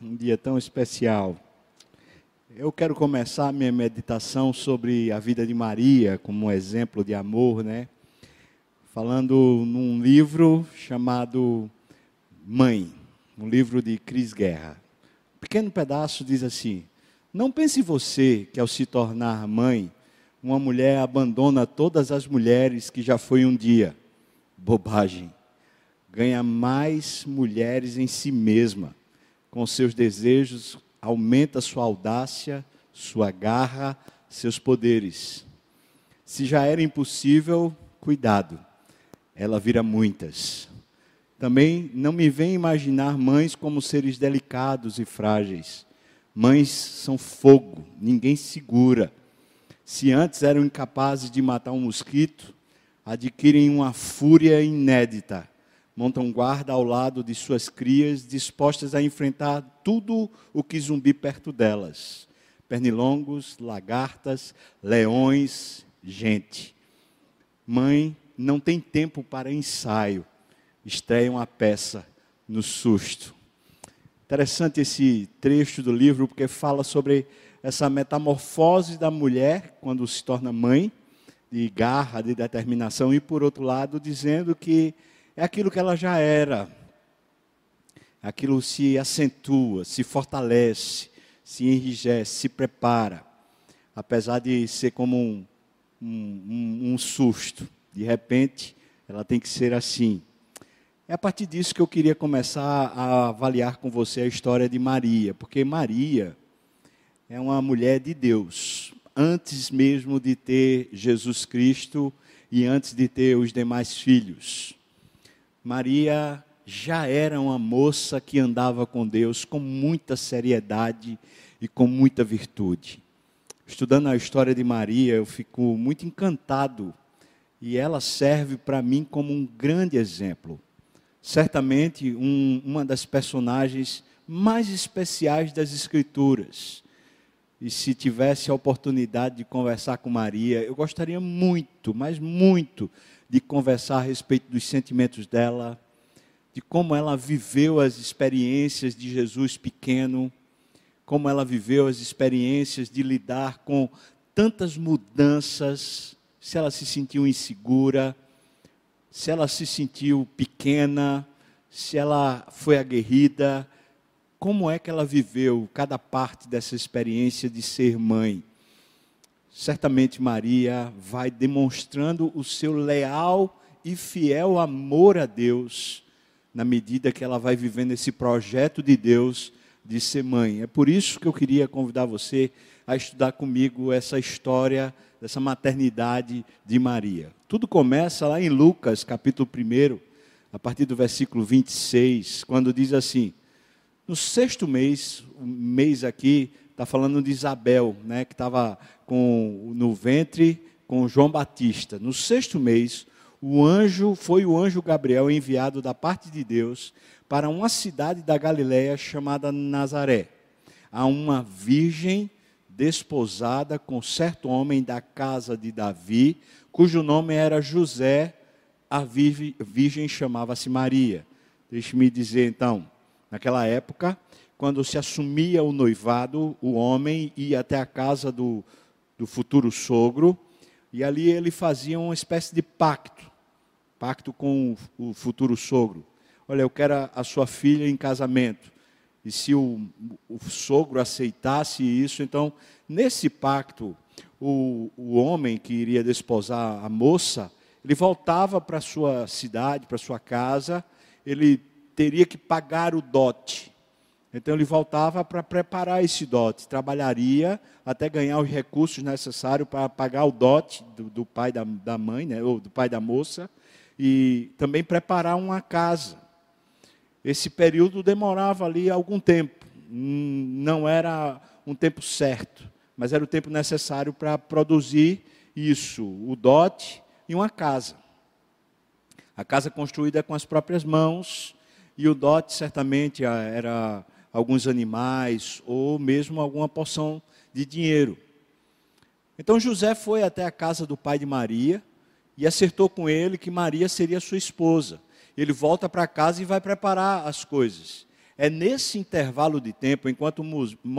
um dia tão especial. Eu quero começar minha meditação sobre a vida de Maria como um exemplo de amor, né? Falando num livro chamado Mãe, um livro de Cris Guerra. Um pequeno pedaço diz assim: Não pense você que ao se tornar mãe, uma mulher abandona todas as mulheres que já foi um dia. Bobagem ganha mais mulheres em si mesma, com seus desejos, aumenta sua audácia, sua garra, seus poderes. Se já era impossível, cuidado, ela vira muitas. Também não me vem imaginar mães como seres delicados e frágeis. Mães são fogo, ninguém segura. Se antes eram incapazes de matar um mosquito, adquirem uma fúria inédita montam guarda ao lado de suas crias, dispostas a enfrentar tudo o que zumbi perto delas: pernilongos, lagartas, leões, gente. Mãe não tem tempo para ensaio, estreiam a peça no susto. Interessante esse trecho do livro, porque fala sobre essa metamorfose da mulher quando se torna mãe, de garra, de determinação, e por outro lado, dizendo que é aquilo que ela já era. Aquilo se acentua, se fortalece, se enrijece, se prepara. Apesar de ser como um, um, um susto. De repente, ela tem que ser assim. É a partir disso que eu queria começar a avaliar com você a história de Maria, porque Maria é uma mulher de Deus, antes mesmo de ter Jesus Cristo e antes de ter os demais filhos. Maria já era uma moça que andava com Deus com muita seriedade e com muita virtude. Estudando a história de Maria, eu fico muito encantado e ela serve para mim como um grande exemplo. Certamente um, uma das personagens mais especiais das Escrituras. E se tivesse a oportunidade de conversar com Maria, eu gostaria muito, mas muito, de conversar a respeito dos sentimentos dela, de como ela viveu as experiências de Jesus pequeno, como ela viveu as experiências de lidar com tantas mudanças, se ela se sentiu insegura, se ela se sentiu pequena, se ela foi aguerrida, como é que ela viveu cada parte dessa experiência de ser mãe certamente Maria vai demonstrando o seu leal e fiel amor a Deus, na medida que ela vai vivendo esse projeto de Deus de ser mãe. É por isso que eu queria convidar você a estudar comigo essa história dessa maternidade de Maria. Tudo começa lá em Lucas, capítulo 1, a partir do versículo 26, quando diz assim: No sexto mês, o mês aqui está falando de Isabel, né, que estava no ventre com João Batista. No sexto mês, o anjo foi o anjo Gabriel enviado da parte de Deus para uma cidade da Galiléia chamada Nazaré, a uma virgem desposada com certo homem da casa de Davi, cujo nome era José, a virgem chamava-se Maria. Deixe-me dizer então, naquela época, quando se assumia o noivado, o homem ia até a casa do, do futuro sogro, e ali ele fazia uma espécie de pacto, pacto com o, o futuro sogro. Olha, eu quero a, a, sua filha em casamento. E se o, o sogro aceitasse isso, então, nesse pacto, o, o homem que iria desposar a moça, ele voltava para sua cidade, para sua casa, ele teria que pagar o dote. Então ele voltava para preparar esse dote, trabalharia até ganhar os recursos necessários para pagar o dote do, do pai da, da, mãe, né, ou do pai da moça, e também preparar uma casa. Esse período demorava ali algum tempo, hum, não era um tempo certo, mas era o tempo necessário para produzir isso, o dote e uma casa. A casa construída com as próprias mãos, e o dote certamente era alguns animais ou mesmo alguma porção de dinheiro. Então José foi até a casa do pai de Maria e acertou com ele que Maria seria sua esposa. Ele volta para casa e vai preparar as coisas. É nesse intervalo de tempo, enquanto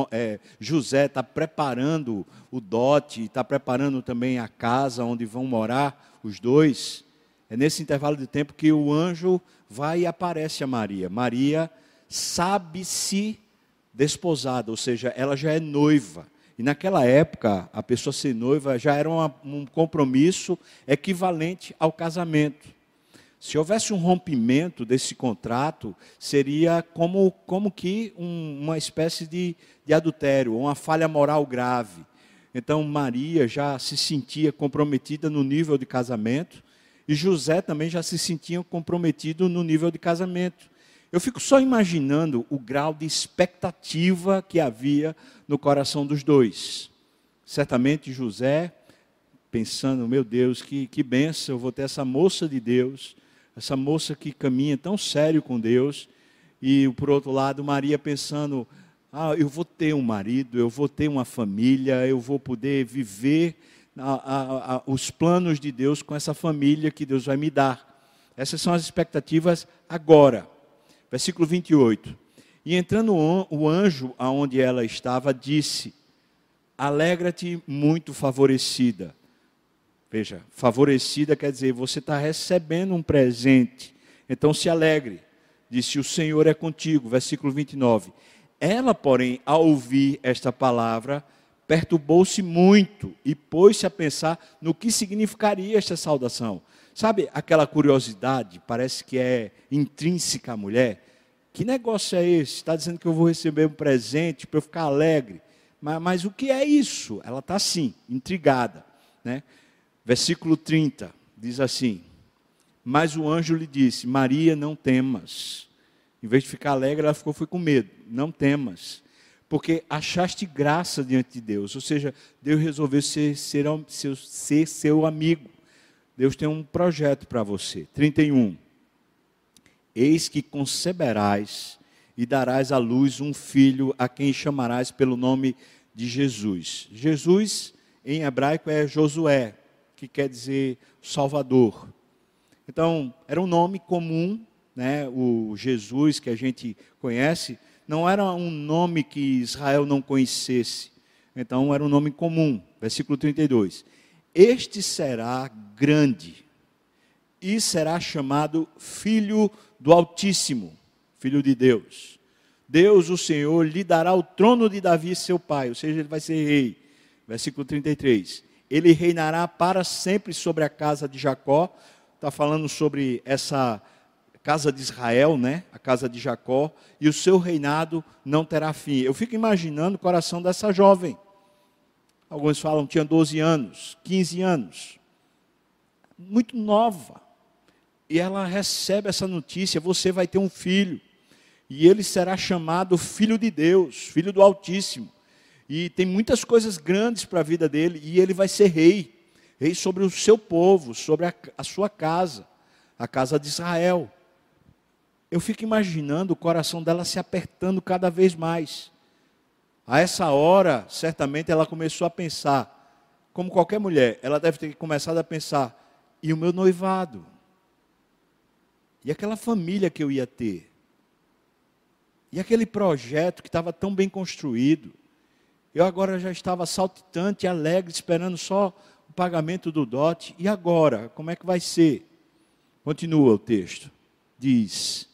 é, José está preparando o dote, está preparando também a casa onde vão morar os dois, é nesse intervalo de tempo que o anjo vai e aparece a Maria. Maria sabe-se desposada, ou seja, ela já é noiva. E naquela época, a pessoa ser noiva já era uma, um compromisso equivalente ao casamento. Se houvesse um rompimento desse contrato, seria como, como que um, uma espécie de, de adultério, uma falha moral grave. Então, Maria já se sentia comprometida no nível de casamento, e José também já se sentia comprometido no nível de casamento. Eu fico só imaginando o grau de expectativa que havia no coração dos dois. Certamente José, pensando, meu Deus, que, que benção, eu vou ter essa moça de Deus, essa moça que caminha tão sério com Deus, e por outro lado, Maria pensando, ah, eu vou ter um marido, eu vou ter uma família, eu vou poder viver a, a, a, os planos de Deus com essa família que Deus vai me dar. Essas são as expectativas agora. Versículo 28. E entrando o anjo aonde ela estava, disse: Alegra-te, muito favorecida. Veja, favorecida quer dizer, você está recebendo um presente, então se alegre. Disse: O Senhor é contigo. Versículo 29. Ela, porém, ao ouvir esta palavra, perturbou-se muito e pôs-se a pensar no que significaria esta saudação. Sabe aquela curiosidade, parece que é intrínseca à mulher? Que negócio é esse? Está dizendo que eu vou receber um presente para eu ficar alegre. Mas, mas o que é isso? Ela está assim, intrigada. Né? Versículo 30 diz assim: Mas o anjo lhe disse: Maria, não temas. Em vez de ficar alegre, ela ficou foi com medo. Não temas, porque achaste graça diante de Deus. Ou seja, Deus resolveu ser, ser, ser, ser seu amigo. Deus tem um projeto para você. 31. Eis que conceberás e darás à luz um filho a quem chamarás pelo nome de Jesus. Jesus, em hebraico, é Josué, que quer dizer Salvador. Então, era um nome comum, né? o Jesus que a gente conhece, não era um nome que Israel não conhecesse. Então, era um nome comum. Versículo 32. Este será grande e será chamado Filho do Altíssimo, Filho de Deus. Deus, o Senhor, lhe dará o trono de Davi, seu pai, ou seja, ele vai ser rei. Versículo 33. Ele reinará para sempre sobre a casa de Jacó. Está falando sobre essa casa de Israel, né? A casa de Jacó, e o seu reinado não terá fim. Eu fico imaginando o coração dessa jovem. Alguns falam tinha 12 anos, 15 anos. Muito nova. E ela recebe essa notícia: você vai ter um filho. E ele será chamado Filho de Deus, Filho do Altíssimo. E tem muitas coisas grandes para a vida dele. E ele vai ser rei rei sobre o seu povo, sobre a, a sua casa, a casa de Israel. Eu fico imaginando o coração dela se apertando cada vez mais. A essa hora, certamente ela começou a pensar, como qualquer mulher, ela deve ter começado a pensar: e o meu noivado? E aquela família que eu ia ter? E aquele projeto que estava tão bem construído? Eu agora já estava saltitante, alegre, esperando só o pagamento do dote. E agora? Como é que vai ser? Continua o texto. Diz: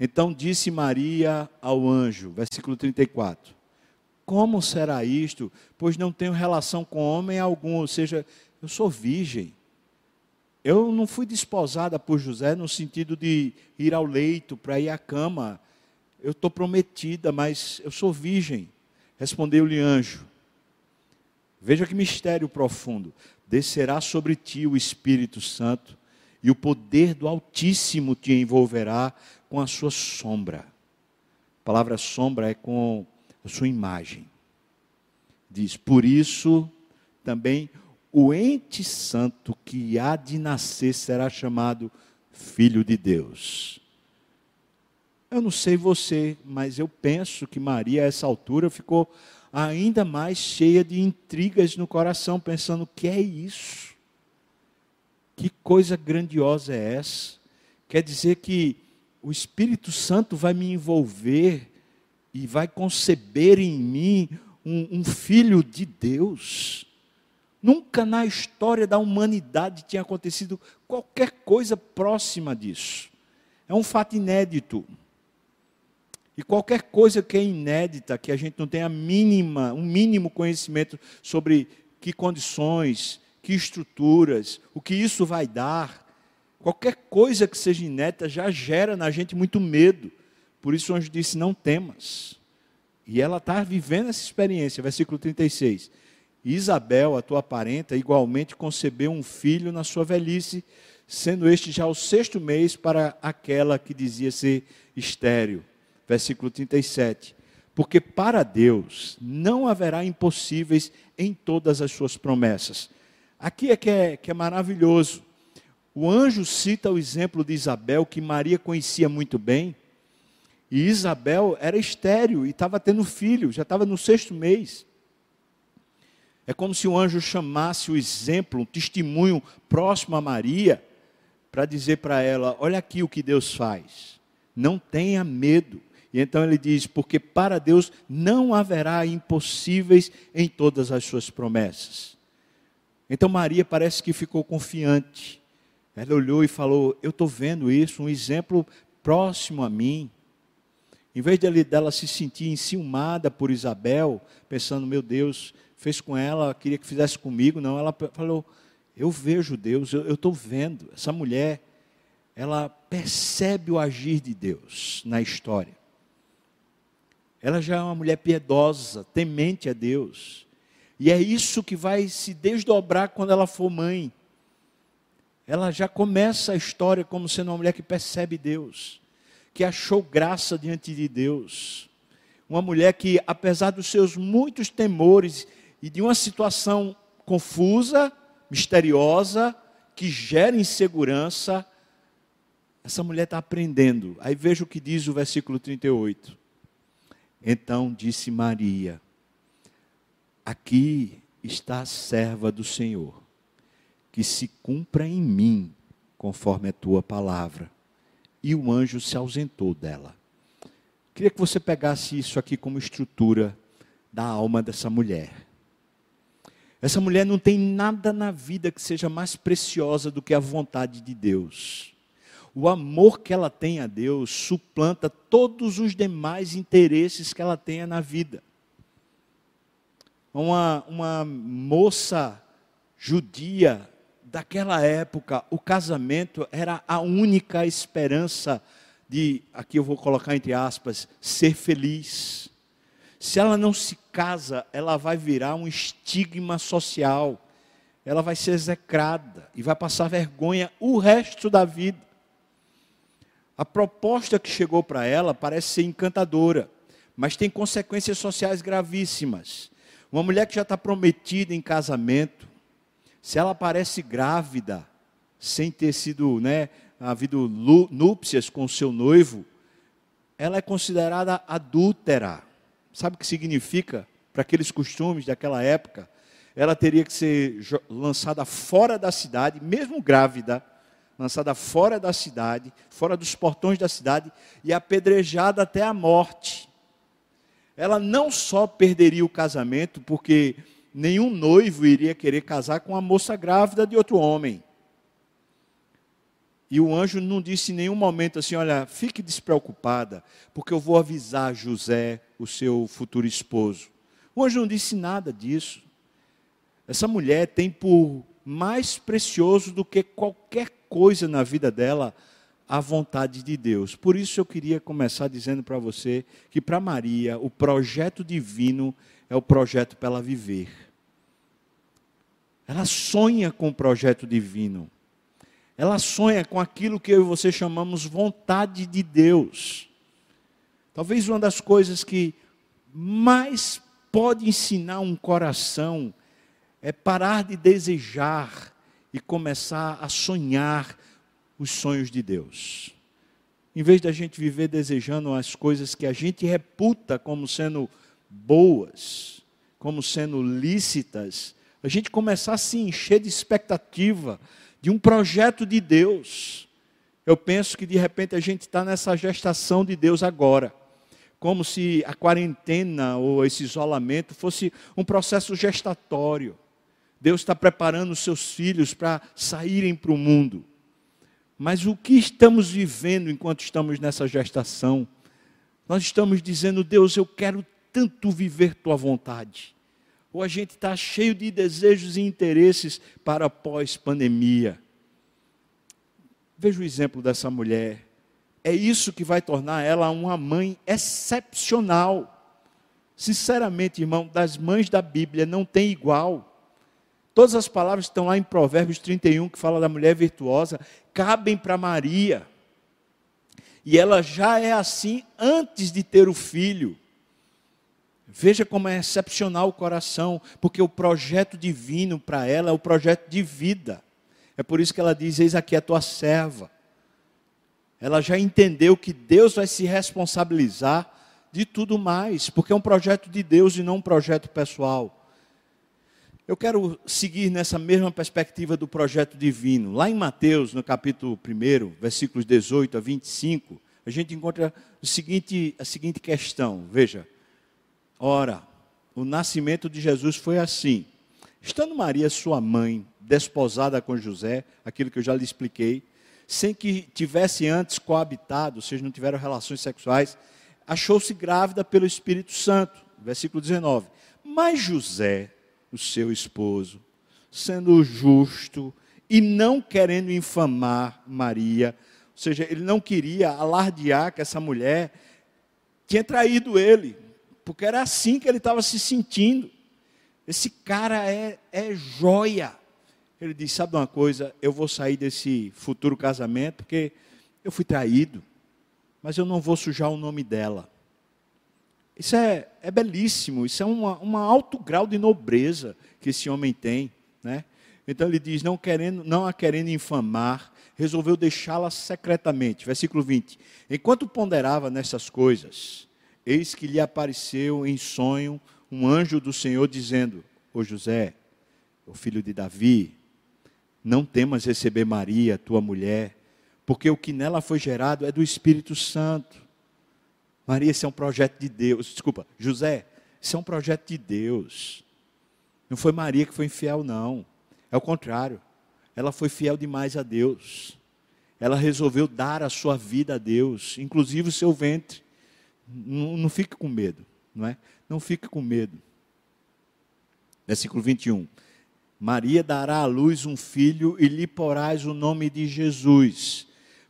Então disse Maria ao anjo, versículo 34 como será isto? Pois não tenho relação com homem algum, ou seja, eu sou virgem. Eu não fui desposada por José no sentido de ir ao leito para ir à cama. Eu estou prometida, mas eu sou virgem. Respondeu-lhe anjo. Veja que mistério profundo. Descerá sobre ti o Espírito Santo, e o poder do Altíssimo te envolverá com a sua sombra. A palavra sombra é com a sua imagem. Diz: Por isso também o ente santo que há de nascer será chamado Filho de Deus. Eu não sei você, mas eu penso que Maria, a essa altura, ficou ainda mais cheia de intrigas no coração, pensando: o que é isso? Que coisa grandiosa é essa? Quer dizer que o Espírito Santo vai me envolver e vai conceber em mim um, um filho de Deus. Nunca na história da humanidade tinha acontecido qualquer coisa próxima disso. É um fato inédito. E qualquer coisa que é inédita, que a gente não tenha mínima, um mínimo conhecimento sobre que condições, que estruturas, o que isso vai dar, qualquer coisa que seja inédita já gera na gente muito medo. Por isso o anjo disse: Não temas. E ela está vivendo essa experiência, versículo 36. Isabel, a tua parenta, igualmente concebeu um filho na sua velhice, sendo este já o sexto mês para aquela que dizia ser estéril. Versículo 37. Porque para Deus não haverá impossíveis em todas as suas promessas. Aqui é que é, que é maravilhoso. O anjo cita o exemplo de Isabel, que Maria conhecia muito bem. E Isabel era estéril e estava tendo filho, já estava no sexto mês. É como se o anjo chamasse o exemplo, um testemunho próximo a Maria, para dizer para ela: olha aqui o que Deus faz, não tenha medo. E então ele diz: porque para Deus não haverá impossíveis em todas as suas promessas. Então Maria parece que ficou confiante. Ela olhou e falou: Eu estou vendo isso, um exemplo próximo a mim. Em vez dela se sentir enciumada por Isabel, pensando: Meu Deus, fez com ela, queria que fizesse comigo. Não, ela falou: Eu vejo Deus, eu estou vendo. Essa mulher, ela percebe o agir de Deus na história. Ela já é uma mulher piedosa, temente a Deus. E é isso que vai se desdobrar quando ela for mãe. Ela já começa a história como sendo uma mulher que percebe Deus, que achou graça diante de Deus. Uma mulher que, apesar dos seus muitos temores e de uma situação confusa, misteriosa, que gera insegurança, essa mulher está aprendendo. Aí veja o que diz o versículo 38. Então disse Maria: Aqui está a serva do Senhor, que se cumpra em mim conforme a tua palavra. E o anjo se ausentou dela. Queria que você pegasse isso aqui como estrutura da alma dessa mulher. Essa mulher não tem nada na vida que seja mais preciosa do que a vontade de Deus. O amor que ela tem a Deus suplanta todos os demais interesses que ela tenha na vida. Uma, uma moça judia daquela época, o casamento era a única esperança de, aqui eu vou colocar entre aspas, ser feliz. Se ela não se casa, ela vai virar um estigma social. Ela vai ser execrada e vai passar vergonha o resto da vida. A proposta que chegou para ela parece ser encantadora, mas tem consequências sociais gravíssimas. Uma mulher que já está prometida em casamento, se ela aparece grávida, sem ter sido, né, havido núpcias com seu noivo, ela é considerada adúltera. Sabe o que significa para aqueles costumes daquela época? Ela teria que ser lançada fora da cidade, mesmo grávida, lançada fora da cidade, fora dos portões da cidade e apedrejada até a morte. Ela não só perderia o casamento, porque nenhum noivo iria querer casar com uma moça grávida de outro homem. E o anjo não disse em nenhum momento assim: olha, fique despreocupada, porque eu vou avisar José, o seu futuro esposo. O anjo não disse nada disso. Essa mulher tem por mais precioso do que qualquer coisa na vida dela a vontade de Deus. Por isso eu queria começar dizendo para você que para Maria o projeto divino é o projeto para ela viver. Ela sonha com o projeto divino ela sonha com aquilo que eu e você chamamos vontade de Deus. Talvez uma das coisas que mais pode ensinar um coração é parar de desejar e começar a sonhar os sonhos de Deus. Em vez da gente viver desejando as coisas que a gente reputa como sendo boas, como sendo lícitas, a gente começar a se encher de expectativa, de um projeto de Deus Eu penso que de repente a gente está nessa gestação de Deus agora. Como se a quarentena ou esse isolamento fosse um processo gestatório. Deus está preparando os seus filhos para saírem para o mundo. Mas o que estamos vivendo enquanto estamos nessa gestação? Nós estamos dizendo, Deus, eu quero tanto viver tua vontade. Ou a gente está cheio de desejos e interesses para pós-pandemia. Veja o exemplo dessa mulher. É isso que vai tornar ela uma mãe excepcional. Sinceramente, irmão, das mães da Bíblia não tem igual. Todas as palavras que estão lá em Provérbios 31, que fala da mulher virtuosa, cabem para Maria. E ela já é assim antes de ter o filho. Veja como é excepcional o coração, porque o projeto divino para ela é o projeto de vida. É por isso que ela diz: Eis aqui a tua serva. Ela já entendeu que Deus vai se responsabilizar de tudo mais, porque é um projeto de Deus e não um projeto pessoal. Eu quero seguir nessa mesma perspectiva do projeto divino. Lá em Mateus, no capítulo 1, versículos 18 a 25, a gente encontra o seguinte, a seguinte questão. Veja, Ora, o nascimento de Jesus foi assim. Estando Maria, sua mãe, desposada com José, aquilo que eu já lhe expliquei, sem que tivesse antes coabitado, ou seja, não tiveram relações sexuais, achou-se grávida pelo Espírito Santo. Versículo 19. Mas José, o seu esposo, sendo justo e não querendo infamar Maria, ou seja, ele não queria alardear que essa mulher tinha traído ele, porque era assim que ele estava se sentindo. Esse cara é, é joia. Ele disse: Sabe uma coisa? Eu vou sair desse futuro casamento porque eu fui traído, mas eu não vou sujar o nome dela. Isso é, é belíssimo, isso é um alto grau de nobreza que esse homem tem. Né? Então ele diz: não, querendo, não a querendo infamar, resolveu deixá-la secretamente. Versículo 20: Enquanto ponderava nessas coisas, eis que lhe apareceu em sonho um anjo do Senhor dizendo: Ô José, o filho de Davi, não temas receber Maria, tua mulher, porque o que nela foi gerado é do Espírito Santo. Maria, isso é um projeto de Deus. Desculpa, José, isso é um projeto de Deus. Não foi Maria que foi infiel, não. É o contrário. Ela foi fiel demais a Deus. Ela resolveu dar a sua vida a Deus, inclusive o seu ventre. Não, não fique com medo, não é? Não fique com medo. Versículo 21. Maria dará à luz um filho e lhe porás o nome de Jesus,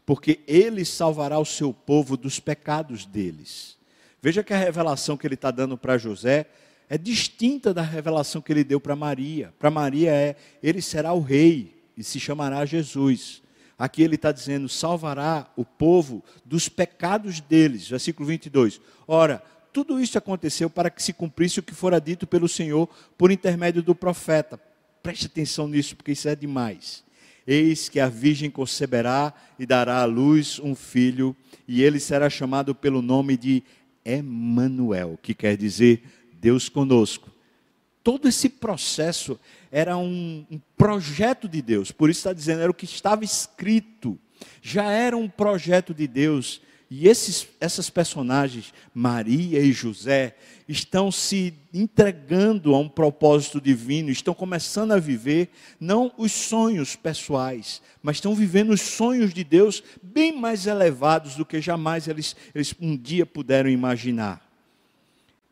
porque ele salvará o seu povo dos pecados deles. Veja que a revelação que ele está dando para José é distinta da revelação que ele deu para Maria. Para Maria é: ele será o rei e se chamará Jesus. Aqui ele está dizendo: salvará o povo dos pecados deles. Versículo 22. Ora, tudo isso aconteceu para que se cumprisse o que fora dito pelo Senhor por intermédio do profeta. Preste atenção nisso, porque isso é demais. Eis que a virgem conceberá e dará à luz um filho, e ele será chamado pelo nome de Emanuel, que quer dizer Deus conosco. Todo esse processo era um, um projeto de Deus, por isso está dizendo, era o que estava escrito, já era um projeto de Deus. E esses, essas personagens, Maria e José, estão se entregando a um propósito divino, estão começando a viver não os sonhos pessoais, mas estão vivendo os sonhos de Deus bem mais elevados do que jamais eles, eles um dia puderam imaginar.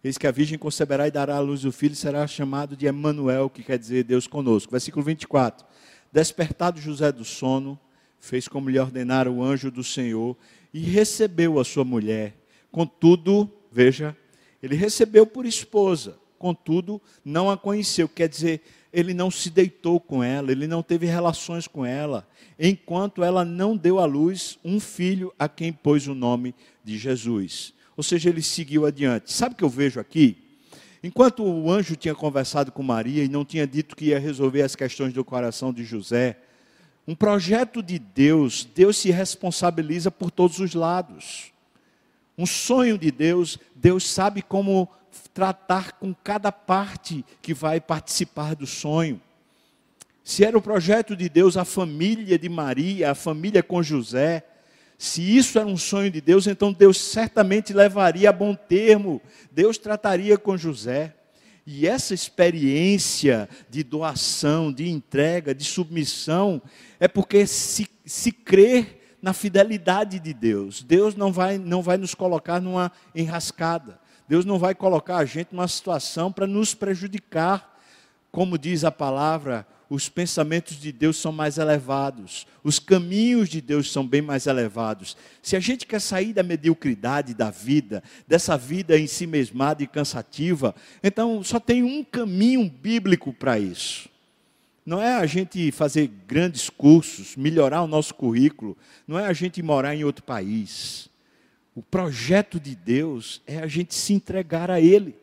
Eis que a virgem conceberá e dará à luz o filho, e será chamado de Emanuel, que quer dizer Deus conosco. Versículo 24. Despertado José do sono, fez como lhe ordenara o anjo do Senhor e recebeu a sua mulher. Contudo, veja, ele recebeu por esposa, contudo, não a conheceu, quer dizer, ele não se deitou com ela, ele não teve relações com ela, enquanto ela não deu à luz um filho a quem pôs o nome de Jesus ou seja, ele seguiu adiante. Sabe o que eu vejo aqui? Enquanto o anjo tinha conversado com Maria e não tinha dito que ia resolver as questões do coração de José, um projeto de Deus, Deus se responsabiliza por todos os lados. Um sonho de Deus, Deus sabe como tratar com cada parte que vai participar do sonho. Se era o projeto de Deus, a família de Maria, a família com José, Se isso era um sonho de Deus, então Deus certamente levaria a bom termo. Deus trataria com José. E essa experiência de doação, de entrega, de submissão, é porque se, se crê na fidelidade de Deus. Deus não vai, não vai nos colocar numa enrascada. Deus não vai colocar a gente numa situação para nos prejudicar. Como diz a palavra, os pensamentos de Deus são mais elevados, os caminhos de Deus são bem mais elevados. Se a gente quer sair da mediocridade da vida, dessa vida em si mesmada e cansativa, então só tem um caminho bíblico para isso. Não é a gente fazer grandes cursos, melhorar o nosso currículo, não é a gente morar em outro país. O projeto de Deus é a gente se entregar a Ele.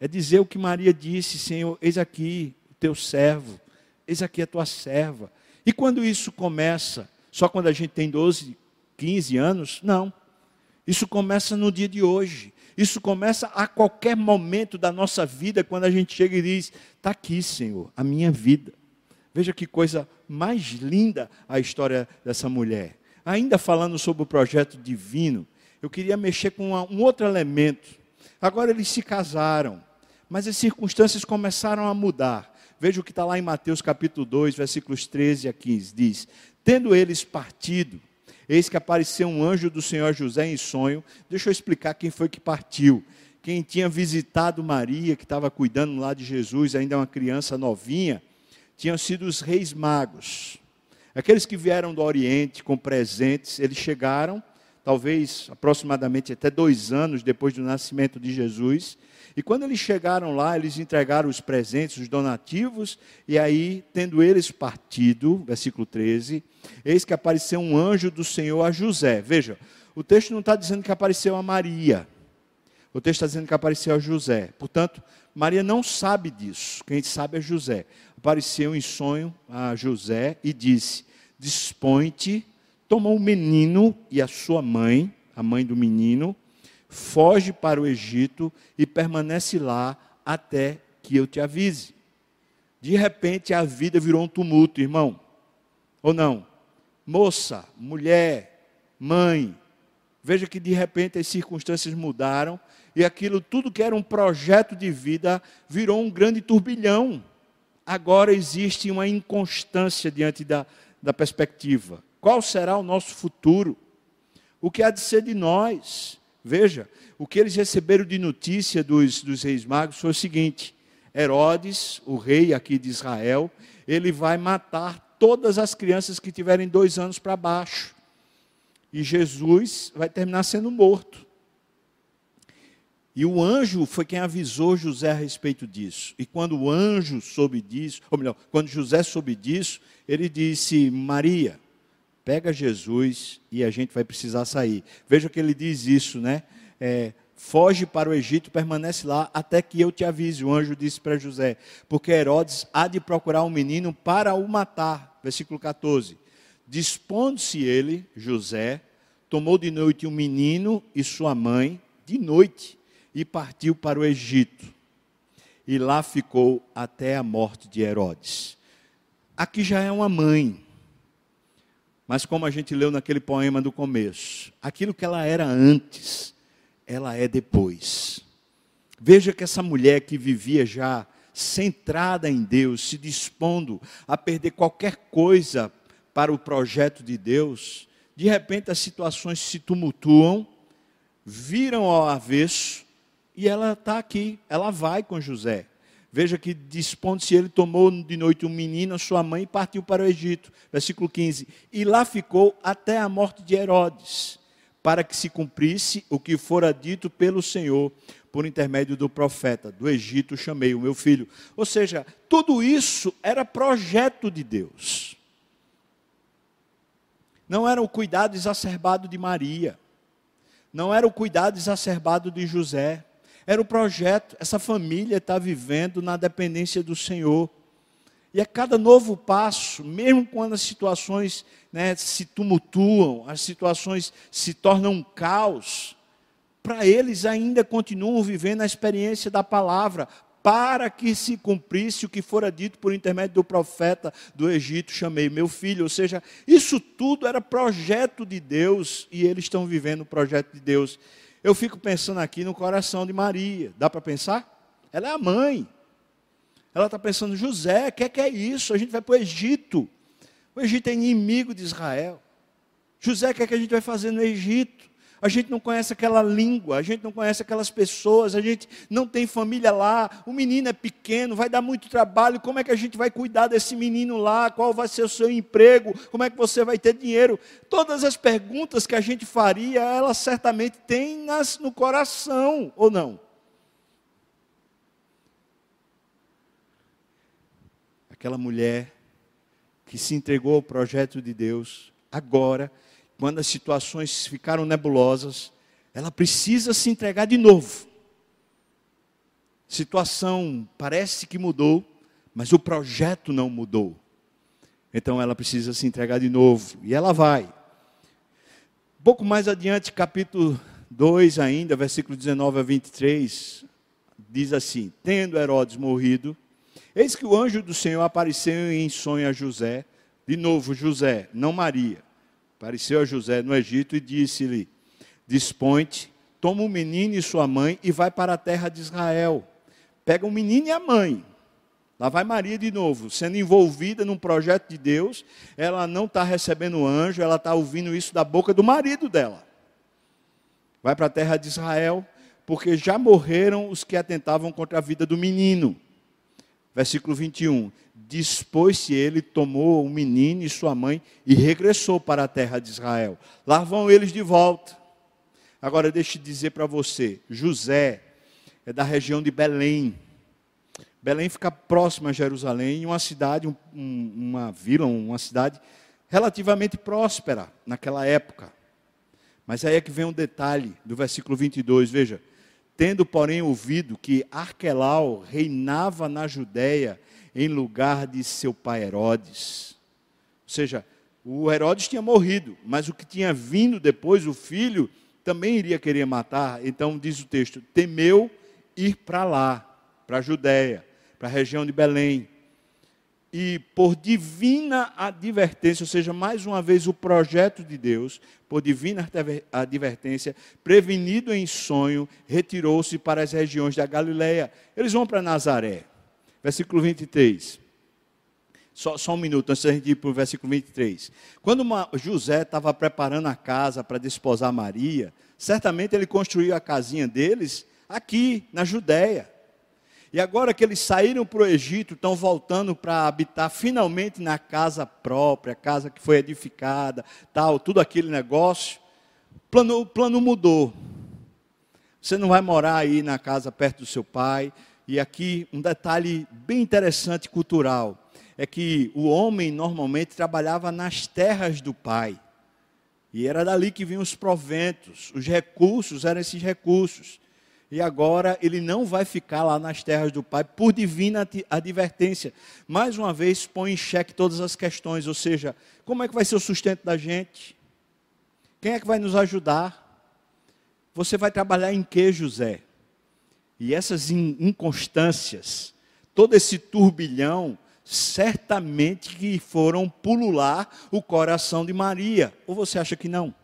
É dizer o que Maria disse: Senhor, eis aqui o teu servo eis aqui a tua serva. E quando isso começa? Só quando a gente tem 12, 15 anos? Não. Isso começa no dia de hoje. Isso começa a qualquer momento da nossa vida, quando a gente chega e diz: Está aqui, Senhor, a minha vida. Veja que coisa mais linda a história dessa mulher. Ainda falando sobre o projeto divino, eu queria mexer com uma, um outro elemento. Agora eles se casaram, mas as circunstâncias começaram a mudar. Veja o que está lá em Mateus capítulo 2, versículos 13 a 15. Diz: Tendo eles partido, eis que apareceu um anjo do Senhor José em sonho. Deixa eu explicar quem foi que partiu. Quem tinha visitado Maria, que estava cuidando lá de Jesus, ainda uma criança novinha, tinham sido os reis magos. Aqueles que vieram do Oriente com presentes, eles chegaram, talvez aproximadamente até dois anos depois do nascimento de Jesus, e quando eles chegaram lá, eles entregaram os presentes, os donativos, e aí, tendo eles partido, versículo 13, eis que apareceu um anjo do Senhor a José. Veja, o texto não está dizendo que apareceu a Maria, o texto está dizendo que apareceu a José. Portanto, Maria não sabe disso, quem sabe é José. Apareceu em sonho a José e disse: Dispõe-te, toma o menino e a sua mãe, a mãe do menino, foge para o Egito e permanece lá até que eu te avise. De repente a vida virou um tumulto, irmão. Ou não? Moça, mulher, mãe. Veja que de repente as circunstâncias mudaram e aquilo tudo que era um projeto de vida virou um grande turbilhão. Agora existe uma inconstância diante da, da perspectiva. Qual será o nosso futuro? O que há de ser de nós? Veja, o que eles receberam de notícia dos, dos reis magos foi o seguinte: Herodes, o rei aqui de Israel, ele vai matar todas as crianças que tiverem dois anos para baixo. E Jesus vai terminar sendo morto. E o anjo foi quem avisou José a respeito disso. E quando o anjo soube disso, ou melhor, quando José soube disso, ele disse: Maria, pega Jesus e a gente vai precisar sair. Veja que ele diz isso, né? É, foge para o Egito, permanece lá até que eu te avise. O anjo disse para José: porque Herodes há de procurar um menino para o matar. Versículo 14. Dispondo-se ele, José, tomou de noite um menino e sua mãe, de noite, e partiu para o Egito. E lá ficou até a morte de Herodes. Aqui já é uma mãe mas como a gente leu naquele poema do começo, aquilo que ela era antes, ela é depois. Veja que essa mulher que vivia já centrada em Deus, se dispondo a perder qualquer coisa para o projeto de Deus, de repente as situações se tumultuam, viram ao avesso, e ela está aqui, ela vai com José. Veja que dispondo-se ele, tomou de noite um menino, sua mãe, e partiu para o Egito. Versículo 15. E lá ficou até a morte de Herodes, para que se cumprisse o que fora dito pelo Senhor por intermédio do profeta. Do Egito chamei o meu filho. Ou seja, tudo isso era projeto de Deus. Não era o cuidado exacerbado de Maria. Não era o cuidado exacerbado de José era o projeto, essa família está vivendo na dependência do Senhor. E a cada novo passo, mesmo quando as situações né, se tumultuam, as situações se tornam um caos, para eles ainda continuam vivendo a experiência da palavra. para que se cumprisse o que fora dito por intermédio do profeta do Egito, chamei meu filho. Ou seja, isso tudo era projeto de Deus e eles estão vivendo o projeto de Deus. Eu fico pensando aqui no coração de Maria. Dá para pensar? Ela é a mãe. Ela está pensando, José, o que, é que é isso? A gente vai para o Egito. O Egito é inimigo de Israel. José, o que, é que a gente vai fazer no Egito? A gente não conhece aquela língua, a gente não conhece aquelas pessoas, a gente não tem família lá, o menino é pequeno, vai dar muito trabalho, como é que a gente vai cuidar desse menino lá? Qual vai ser o seu emprego? Como é que você vai ter dinheiro? Todas as perguntas que a gente faria, ela certamente tem nas, no coração, ou não? aquela mulher que se entregou ao projeto de Deus, agora, quando as situações ficaram nebulosas, ela precisa se entregar de novo. Situação parece que mudou, mas o projeto não mudou. Então ela precisa se entregar de novo. E ela vai. Pouco mais adiante, capítulo 2 ainda, versículo 19 a 23, diz assim: Tendo Herodes morrido, Eis que o anjo do Senhor apareceu em sonho a José, de novo José, não Maria. Apareceu a José no Egito e disse-lhe: Dispõe-te, toma o menino e sua mãe e vai para a terra de Israel. Pega o menino e a mãe. Lá vai Maria de novo, sendo envolvida num projeto de Deus. Ela não está recebendo anjo, ela está ouvindo isso da boca do marido dela. Vai para a terra de Israel, porque já morreram os que atentavam contra a vida do menino. Versículo 21. Dispôs-se ele, tomou o menino e sua mãe e regressou para a terra de Israel. Lá vão eles de volta. Agora deixe dizer para você: José é da região de Belém. Belém fica próxima a Jerusalém, uma cidade, um, uma vila, uma cidade relativamente próspera naquela época. Mas aí é que vem um detalhe do versículo 22, veja. Tendo, porém, ouvido que Arquelau reinava na Judéia em lugar de seu pai Herodes. Ou seja, o Herodes tinha morrido, mas o que tinha vindo depois, o filho, também iria querer matar. Então, diz o texto: temeu ir para lá, para a Judéia, para a região de Belém e por divina advertência, ou seja, mais uma vez o projeto de Deus, por divina advertência, prevenido em sonho, retirou-se para as regiões da Galileia. Eles vão para Nazaré. Versículo 23. Só, só um minuto antes da gente ir para o versículo 23. Quando uma, José estava preparando a casa para desposar Maria, certamente ele construiu a casinha deles aqui, na Judéia. E agora que eles saíram para o Egito, estão voltando para habitar finalmente na casa própria, casa que foi edificada, tal, tudo aquele negócio. O plano, o plano mudou. Você não vai morar aí na casa perto do seu pai. E aqui um detalhe bem interessante cultural é que o homem normalmente trabalhava nas terras do pai. E era dali que vinham os proventos, os recursos eram esses recursos e agora ele não vai ficar lá nas terras do Pai por divina advertência. Mais uma vez, põe em xeque todas as questões, ou seja, como é que vai ser o sustento da gente? Quem é que vai nos ajudar? Você vai trabalhar em que, José? E essas inconstâncias, todo esse turbilhão, certamente que foram pulular o coração de Maria. Ou você acha que não?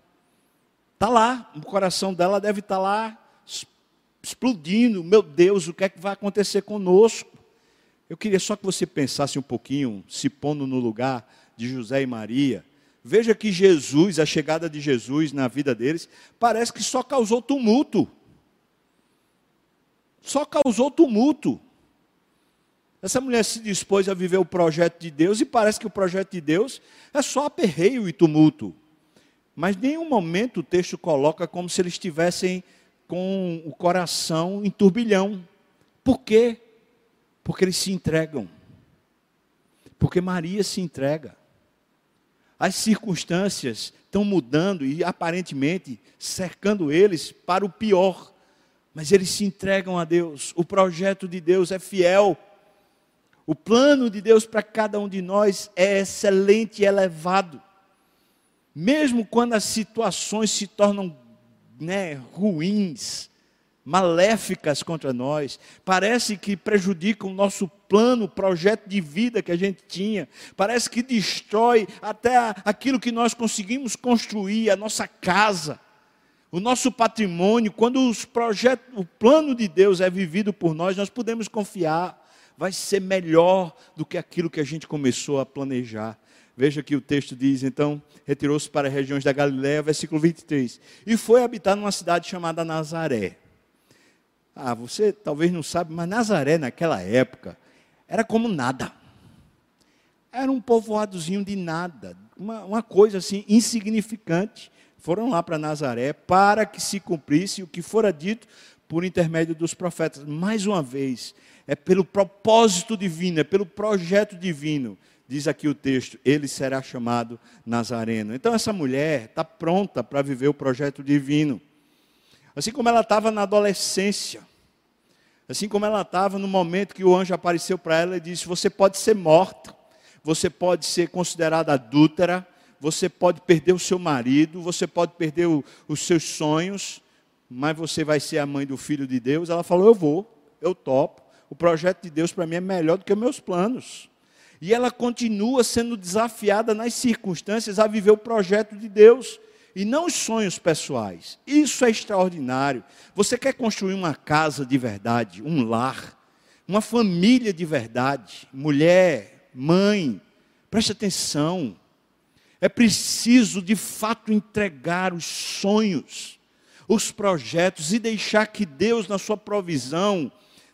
Está lá, o coração dela deve estar tá lá explodindo. Meu Deus, o que é que vai acontecer conosco? Eu queria só que você pensasse um pouquinho, se pondo no lugar de José e Maria. Veja que Jesus, a chegada de Jesus na vida deles, parece que só causou tumulto. Só causou tumulto. Essa mulher se dispôs a viver o projeto de Deus e parece que o projeto de Deus é só aperreio e tumulto. Mas em nenhum momento o texto coloca como se eles estivessem com o coração em turbilhão. Por quê? Porque eles se entregam. Porque Maria se entrega. As circunstâncias estão mudando e aparentemente cercando eles para o pior. Mas eles se entregam a Deus. O projeto de Deus é fiel. O plano de Deus para cada um de nós é excelente e elevado. Mesmo quando as situações se tornam né, ruins, maléficas contra nós, parece que prejudicam o nosso plano, projeto de vida que a gente tinha, parece que destrói até aquilo que nós conseguimos construir, a nossa casa, o nosso patrimônio. Quando os projetos, o plano de Deus é vivido por nós, nós podemos confiar, vai ser melhor do que aquilo que a gente começou a planejar. Veja que o texto diz: então retirou-se para as regiões da Galiléia, versículo 23, e foi habitar numa cidade chamada Nazaré. Ah, você talvez não sabe, mas Nazaré naquela época era como nada. Era um povoadozinho de nada, uma, uma coisa assim insignificante. Foram lá para Nazaré para que se cumprisse o que fora dito por intermédio dos profetas. Mais uma vez, é pelo propósito divino, é pelo projeto divino diz aqui o texto, ele será chamado Nazareno. Então essa mulher está pronta para viver o projeto divino. Assim como ela estava na adolescência, assim como ela estava no momento que o anjo apareceu para ela e disse: Você pode ser morta, você pode ser considerada adúltera, você pode perder o seu marido, você pode perder o, os seus sonhos, mas você vai ser a mãe do filho de Deus. Ela falou: Eu vou, eu topo. O projeto de Deus para mim é melhor do que meus planos. E ela continua sendo desafiada nas circunstâncias a viver o projeto de Deus e não os sonhos pessoais. Isso é extraordinário. Você quer construir uma casa de verdade, um lar, uma família de verdade, mulher, mãe, preste atenção. É preciso de fato entregar os sonhos, os projetos e deixar que Deus, na sua provisão,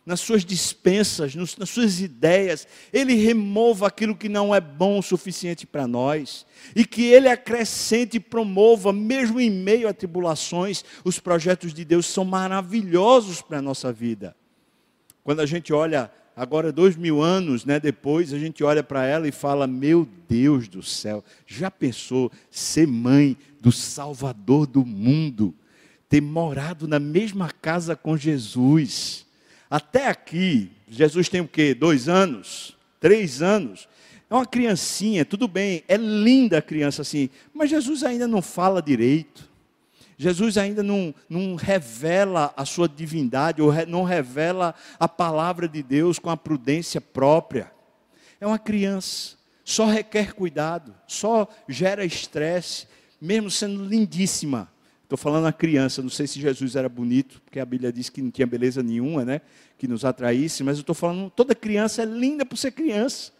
nas suas dispensas, nas suas ideias, Ele remova aquilo que não é bom o suficiente para nós, e que Ele acrescente e promova, mesmo em meio a tribulações, os projetos de Deus são maravilhosos para a nossa vida. Quando a gente olha, agora dois mil anos né, depois, a gente olha para ela e fala: Meu Deus do céu, já pensou ser mãe do Salvador do mundo, ter morado na mesma casa com Jesus? Até aqui, Jesus tem o quê? Dois anos? Três anos? É uma criancinha, tudo bem, é linda a criança assim, mas Jesus ainda não fala direito. Jesus ainda não, não revela a sua divindade, ou não revela a palavra de Deus com a prudência própria. É uma criança, só requer cuidado, só gera estresse, mesmo sendo lindíssima. Estou falando a criança, não sei se Jesus era bonito, porque a Bíblia diz que não tinha beleza nenhuma, né? Que nos atraísse, mas eu estou falando, toda criança é linda por ser criança.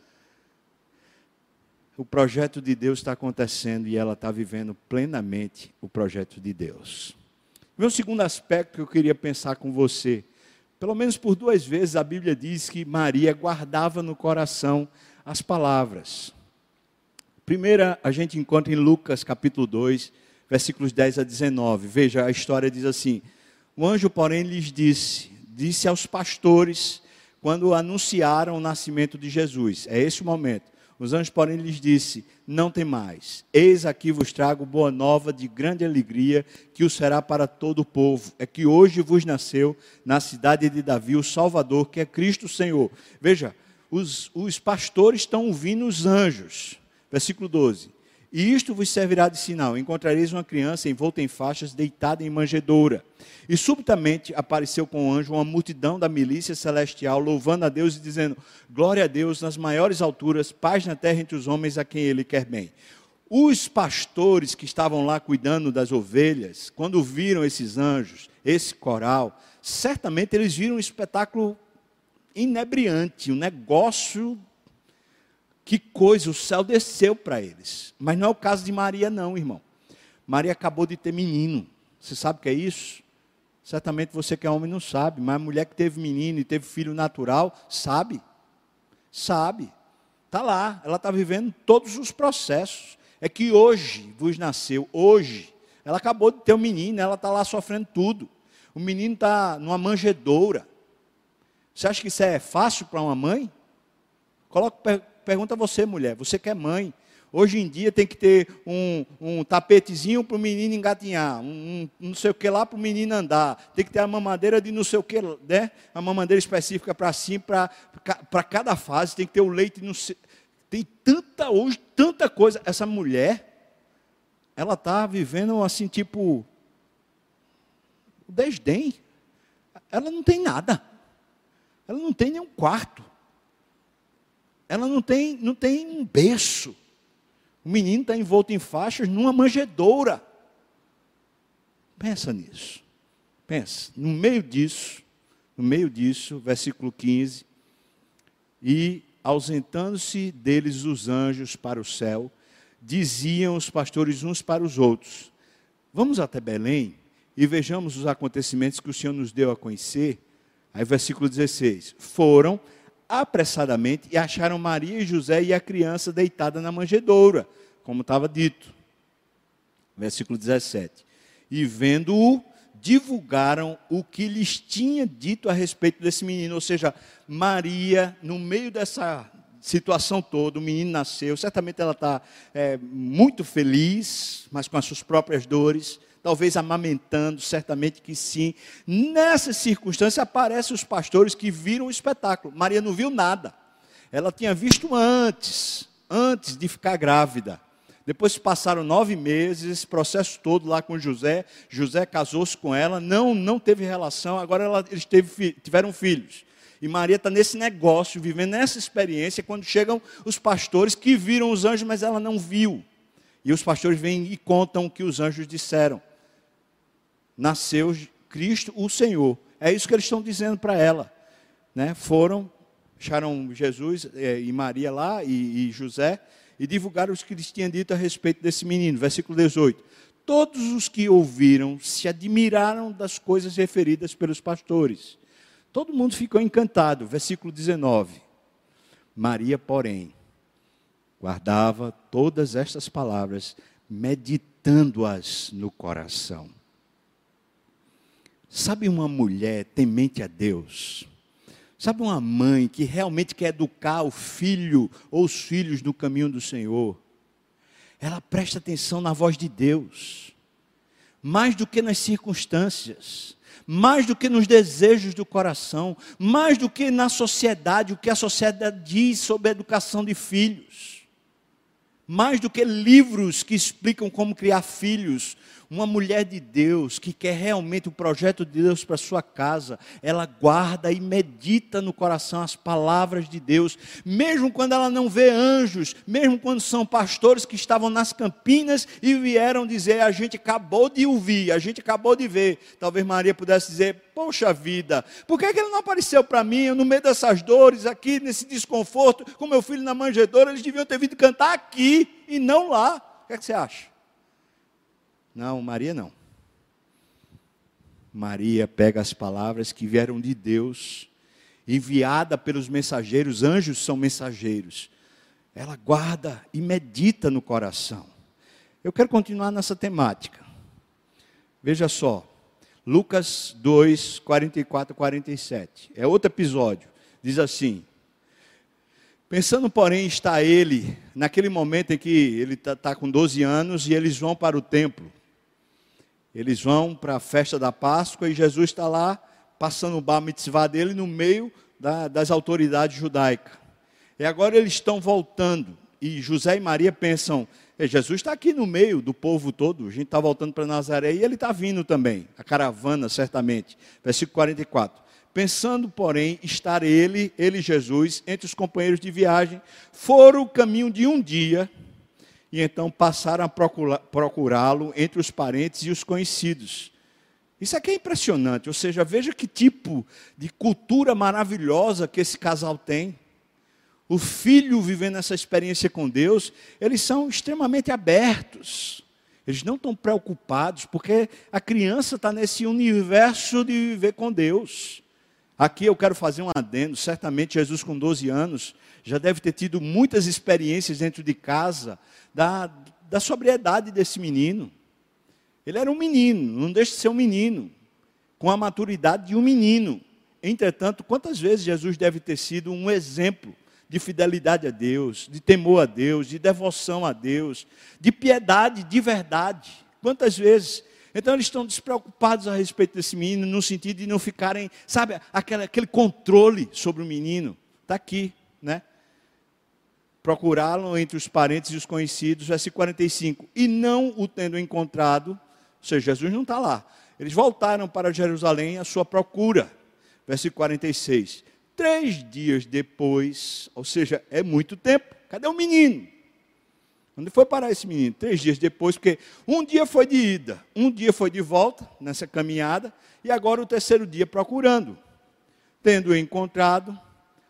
O projeto de Deus está acontecendo e ela está vivendo plenamente o projeto de Deus. Meu segundo aspecto que eu queria pensar com você, pelo menos por duas vezes a Bíblia diz que Maria guardava no coração as palavras. Primeira, a gente encontra em Lucas capítulo 2, versículos 10 a 19. Veja, a história diz assim: O anjo, porém, lhes disse, disse aos pastores, quando anunciaram o nascimento de Jesus. É esse o momento. Os anjos, porém, lhes disse: Não tem mais. Eis aqui vos trago boa nova de grande alegria, que o será para todo o povo. É que hoje vos nasceu na cidade de Davi o Salvador, que é Cristo Senhor. Veja, os, os pastores estão ouvindo os anjos. Versículo 12. E isto vos servirá de sinal: encontrareis uma criança envolta em faixas, deitada em manjedoura. E subitamente apareceu com o anjo uma multidão da milícia celestial, louvando a Deus e dizendo: Glória a Deus nas maiores alturas, paz na terra entre os homens a quem Ele quer bem. Os pastores que estavam lá cuidando das ovelhas, quando viram esses anjos, esse coral, certamente eles viram um espetáculo inebriante, um negócio que coisa, o céu desceu para eles. Mas não é o caso de Maria, não, irmão. Maria acabou de ter menino. Você sabe o que é isso? Certamente você que é homem não sabe, mas a mulher que teve menino e teve filho natural, sabe. Sabe. Está lá, ela está vivendo todos os processos. É que hoje vos nasceu, hoje. Ela acabou de ter um menino, ela está lá sofrendo tudo. O menino está numa manjedoura. Você acha que isso é fácil para uma mãe? Coloca Pergunta a você, mulher, você que é mãe. Hoje em dia tem que ter um, um tapetezinho para o menino engatinhar, um, um, não sei o que lá para o menino andar. Tem que ter a mamadeira de não sei o que, né? A mamadeira específica para sim, para cada fase. Tem que ter o leite. Não sei, tem tanta hoje, tanta coisa. Essa mulher, ela está vivendo assim, tipo, desdém. ela não tem nada. Ela não tem nenhum quarto. Ela não tem, não tem um berço. O menino está envolto em faixas numa manjedoura. Pensa nisso. Pensa. No meio disso, no meio disso, versículo 15. E ausentando-se deles os anjos para o céu, diziam os pastores uns para os outros: Vamos até Belém e vejamos os acontecimentos que o Senhor nos deu a conhecer. Aí, versículo 16: Foram apressadamente e acharam Maria e José e a criança deitada na manjedoura, como estava dito. Versículo 17: E vendo-o, divulgaram o que lhes tinha dito a respeito desse menino. Ou seja, Maria, no meio dessa situação toda, o menino nasceu, certamente ela está é, muito feliz, mas com as suas próprias dores talvez amamentando, certamente que sim. Nessa circunstância aparecem os pastores que viram o espetáculo. Maria não viu nada. Ela tinha visto antes, antes de ficar grávida. Depois passaram nove meses, esse processo todo lá com José. José casou-se com ela, não, não teve relação, agora ela, eles teve, tiveram filhos. E Maria está nesse negócio, vivendo nessa experiência, quando chegam os pastores que viram os anjos, mas ela não viu. E os pastores vêm e contam o que os anjos disseram nasceu Cristo, o Senhor. É isso que eles estão dizendo para ela. Né? Foram, acharam Jesus é, e Maria lá, e, e José, e divulgaram o que eles tinham dito a respeito desse menino. Versículo 18. Todos os que ouviram se admiraram das coisas referidas pelos pastores. Todo mundo ficou encantado. Versículo 19. Maria, porém, guardava todas estas palavras, meditando-as no coração. Sabe uma mulher temente a Deus? Sabe uma mãe que realmente quer educar o filho ou os filhos no caminho do Senhor? Ela presta atenção na voz de Deus, mais do que nas circunstâncias, mais do que nos desejos do coração, mais do que na sociedade, o que a sociedade diz sobre a educação de filhos, mais do que livros que explicam como criar filhos, uma mulher de Deus que quer realmente o projeto de Deus para sua casa, ela guarda e medita no coração as palavras de Deus, mesmo quando ela não vê anjos, mesmo quando são pastores que estavam nas campinas e vieram dizer: a gente acabou de ouvir, a gente acabou de ver. Talvez Maria pudesse dizer: poxa vida, por que, que ele não apareceu para mim, no meio dessas dores, aqui nesse desconforto, com meu filho na manjedoura? Eles deviam ter vindo cantar aqui e não lá. O que, é que você acha? Não, Maria não. Maria pega as palavras que vieram de Deus, enviada pelos mensageiros, anjos são mensageiros. Ela guarda e medita no coração. Eu quero continuar nessa temática. Veja só, Lucas 2, 44 47. É outro episódio. Diz assim: Pensando, porém, está ele, naquele momento em que ele está tá com 12 anos e eles vão para o templo. Eles vão para a festa da Páscoa e Jesus está lá passando o bar mitzvah dele no meio da, das autoridades judaicas. E agora eles estão voltando. E José e Maria pensam: Jesus está aqui no meio do povo todo. A gente está voltando para Nazaré e ele está vindo também. A caravana, certamente. Versículo 44. Pensando, porém, estar ele, ele Jesus, entre os companheiros de viagem, foram o caminho de um dia e então passaram a procurá-lo entre os parentes e os conhecidos. Isso aqui é impressionante, ou seja, veja que tipo de cultura maravilhosa que esse casal tem. O filho vivendo essa experiência com Deus, eles são extremamente abertos. Eles não estão preocupados, porque a criança está nesse universo de viver com Deus. Aqui eu quero fazer um adendo. Certamente Jesus, com 12 anos, já deve ter tido muitas experiências dentro de casa da, da sobriedade desse menino. Ele era um menino, não deixa de ser um menino, com a maturidade de um menino. Entretanto, quantas vezes Jesus deve ter sido um exemplo de fidelidade a Deus, de temor a Deus, de devoção a Deus, de piedade de verdade? Quantas vezes? Então eles estão despreocupados a respeito desse menino, no sentido de não ficarem, sabe, aquele, aquele controle sobre o menino. Está aqui, né? procurá-lo entre os parentes e os conhecidos, versículo 45. E não o tendo encontrado, ou seja, Jesus não está lá. Eles voltaram para Jerusalém à sua procura. versículo 46. Três dias depois, ou seja, é muito tempo, cadê o menino? Onde foi parar esse menino? Três dias depois, porque um dia foi de ida, um dia foi de volta nessa caminhada, e agora o terceiro dia procurando. Tendo encontrado,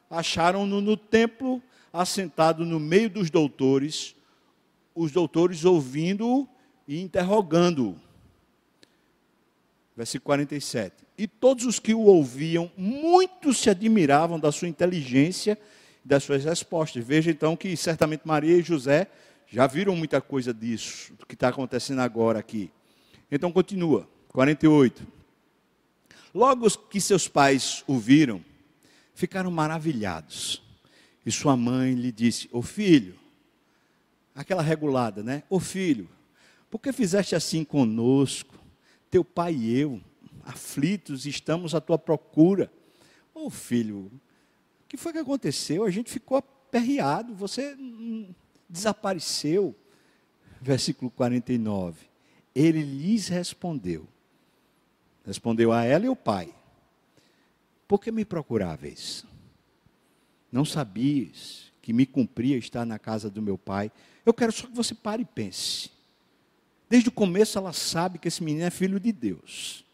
acharam-no no templo, assentado no meio dos doutores, os doutores ouvindo-o e interrogando-o. Versículo 47. E todos os que o ouviam, muitos se admiravam da sua inteligência e das suas respostas. Veja então que certamente Maria e José já viram muita coisa disso, do que está acontecendo agora aqui. Então continua, 48. Logo que seus pais o viram, ficaram maravilhados. E sua mãe lhe disse: Ô filho, aquela regulada, né? Ô filho, por que fizeste assim conosco? Teu pai e eu, aflitos, estamos à tua procura. Ô filho, o que foi que aconteceu? A gente ficou aperreado, você desapareceu. Versículo 49. Ele lhes respondeu. Respondeu a ela e o pai: Por que me procuráveis? Não sabias que me cumpria estar na casa do meu pai? Eu quero só que você pare e pense. Desde o começo ela sabe que esse menino é filho de Deus.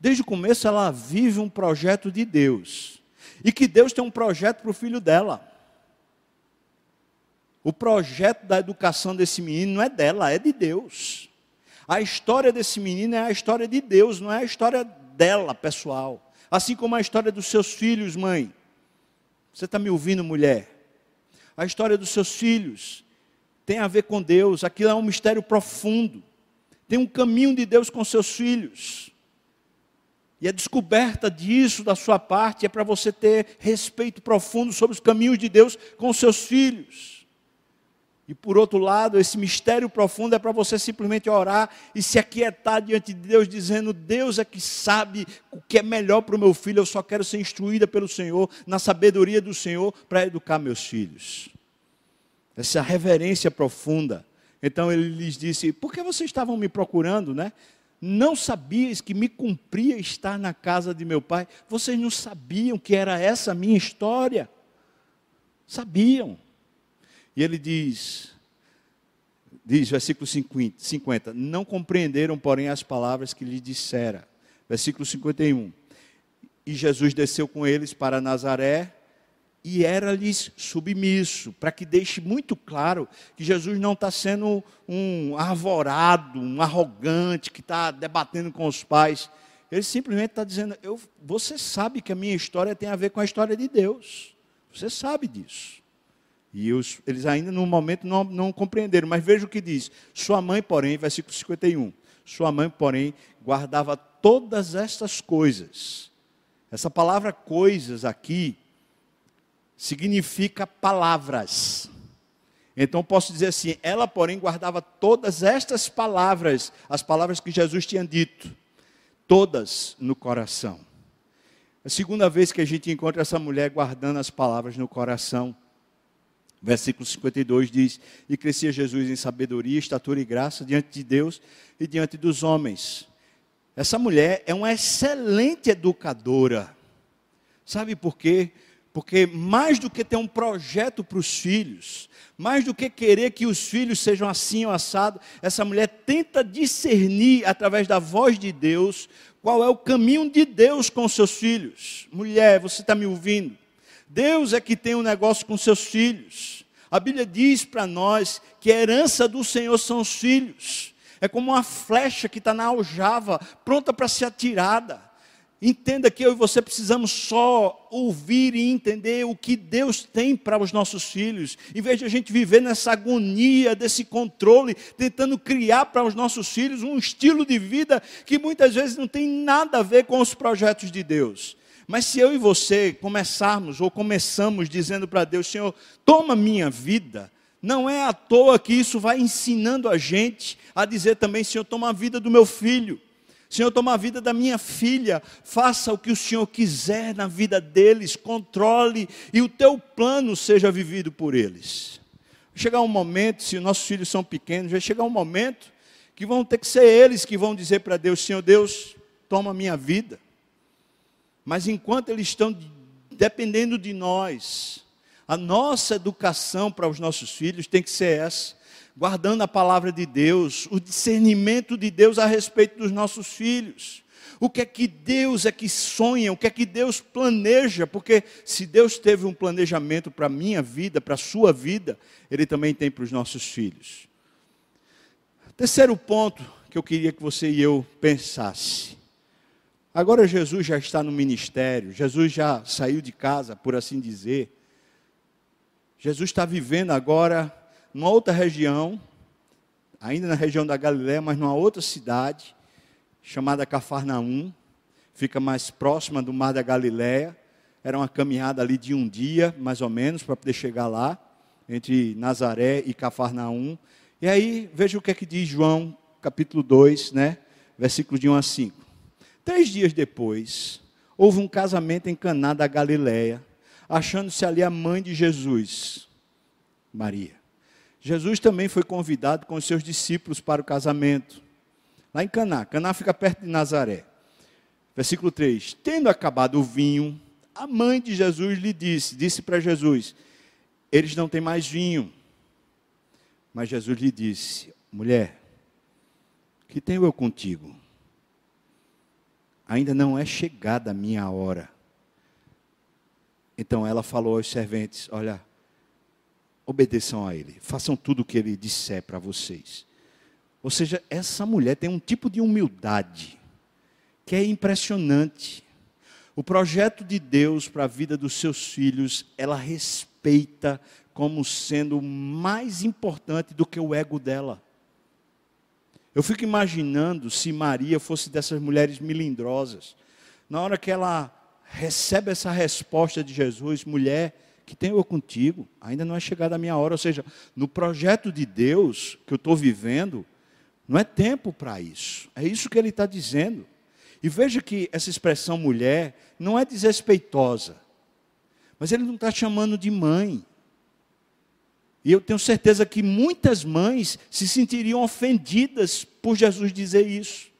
Desde o começo ela vive um projeto de Deus. E que Deus tem um projeto para o filho dela. O projeto da educação desse menino não é dela, é de Deus. A história desse menino é a história de Deus, não é a história dela, pessoal. Assim como a história dos seus filhos, mãe. Você está me ouvindo, mulher? A história dos seus filhos tem a ver com Deus, aquilo é um mistério profundo. Tem um caminho de Deus com seus filhos. E a descoberta disso da sua parte é para você ter respeito profundo sobre os caminhos de Deus com seus filhos. E por outro lado, esse mistério profundo é para você simplesmente orar e se aquietar diante de Deus, dizendo: Deus é que sabe o que é melhor para o meu filho, eu só quero ser instruída pelo Senhor, na sabedoria do Senhor, para educar meus filhos. Essa reverência profunda. Então ele lhes disse: Por que vocês estavam me procurando, né? Não sabias que me cumpria estar na casa de meu pai? Vocês não sabiam que era essa a minha história? Sabiam. E ele diz, diz, versículo 50, não compreenderam, porém, as palavras que lhe dissera. Versículo 51. E Jesus desceu com eles para Nazaré e era-lhes submisso, para que deixe muito claro que Jesus não está sendo um arvorado, um arrogante que está debatendo com os pais. Ele simplesmente está dizendo: eu, Você sabe que a minha história tem a ver com a história de Deus. Você sabe disso. E os, eles ainda no momento não, não compreenderam, mas veja o que diz. Sua mãe, porém, versículo 51, sua mãe, porém, guardava todas estas coisas. Essa palavra coisas aqui significa palavras. Então posso dizer assim: ela, porém, guardava todas estas palavras, as palavras que Jesus tinha dito, todas no coração. A segunda vez que a gente encontra essa mulher guardando as palavras no coração. Versículo 52 diz: E crescia Jesus em sabedoria, estatura e graça diante de Deus e diante dos homens. Essa mulher é uma excelente educadora. Sabe por quê? Porque mais do que ter um projeto para os filhos, mais do que querer que os filhos sejam assim ou assado, essa mulher tenta discernir através da voz de Deus qual é o caminho de Deus com seus filhos. Mulher, você está me ouvindo? Deus é que tem um negócio com seus filhos. A Bíblia diz para nós que a herança do Senhor são os filhos. É como uma flecha que está na aljava, pronta para ser atirada. Entenda que eu e você precisamos só ouvir e entender o que Deus tem para os nossos filhos, em vez de a gente viver nessa agonia, desse controle, tentando criar para os nossos filhos um estilo de vida que muitas vezes não tem nada a ver com os projetos de Deus. Mas se eu e você começarmos ou começamos dizendo para Deus, Senhor, toma minha vida, não é à toa que isso vai ensinando a gente a dizer também, Senhor, toma a vida do meu filho. Senhor, toma a vida da minha filha, faça o que o Senhor quiser na vida deles, controle e o teu plano seja vivido por eles. Chegar um momento, se nossos filhos são pequenos, vai chegar um momento que vão ter que ser eles que vão dizer para Deus: Senhor Deus, toma a minha vida. Mas enquanto eles estão dependendo de nós, a nossa educação para os nossos filhos tem que ser essa, guardando a palavra de Deus, o discernimento de Deus a respeito dos nossos filhos. O que é que Deus é que sonha, o que é que Deus planeja, porque se Deus teve um planejamento para a minha vida, para a sua vida, Ele também tem para os nossos filhos. Terceiro ponto que eu queria que você e eu pensasse. Agora Jesus já está no ministério, Jesus já saiu de casa, por assim dizer. Jesus está vivendo agora numa outra região, ainda na região da Galiléia, mas numa outra cidade, chamada Cafarnaum, fica mais próxima do mar da Galiléia. Era uma caminhada ali de um dia, mais ou menos, para poder chegar lá, entre Nazaré e Cafarnaum. E aí, veja o que é que diz João, capítulo 2, né? Versículo de 1 a 5. Três dias depois, houve um casamento em Caná da Galiléia, achando-se ali a mãe de Jesus, Maria. Jesus também foi convidado com os seus discípulos para o casamento, lá em Caná. Caná fica perto de Nazaré. Versículo 3: Tendo acabado o vinho, a mãe de Jesus lhe disse, disse para Jesus: Eles não têm mais vinho. Mas Jesus lhe disse: Mulher, que tenho eu contigo? Ainda não é chegada a minha hora. Então ela falou aos serventes: Olha, obedeçam a ele, façam tudo o que ele disser para vocês. Ou seja, essa mulher tem um tipo de humildade que é impressionante. O projeto de Deus para a vida dos seus filhos, ela respeita como sendo mais importante do que o ego dela. Eu fico imaginando se Maria fosse dessas mulheres melindrosas. Na hora que ela recebe essa resposta de Jesus, mulher, que tenho eu contigo, ainda não é chegada a minha hora. Ou seja, no projeto de Deus que eu estou vivendo, não é tempo para isso. É isso que ele está dizendo. E veja que essa expressão mulher não é desrespeitosa, mas ele não está chamando de mãe. E eu tenho certeza que muitas mães se sentiriam ofendidas por Jesus dizer isso.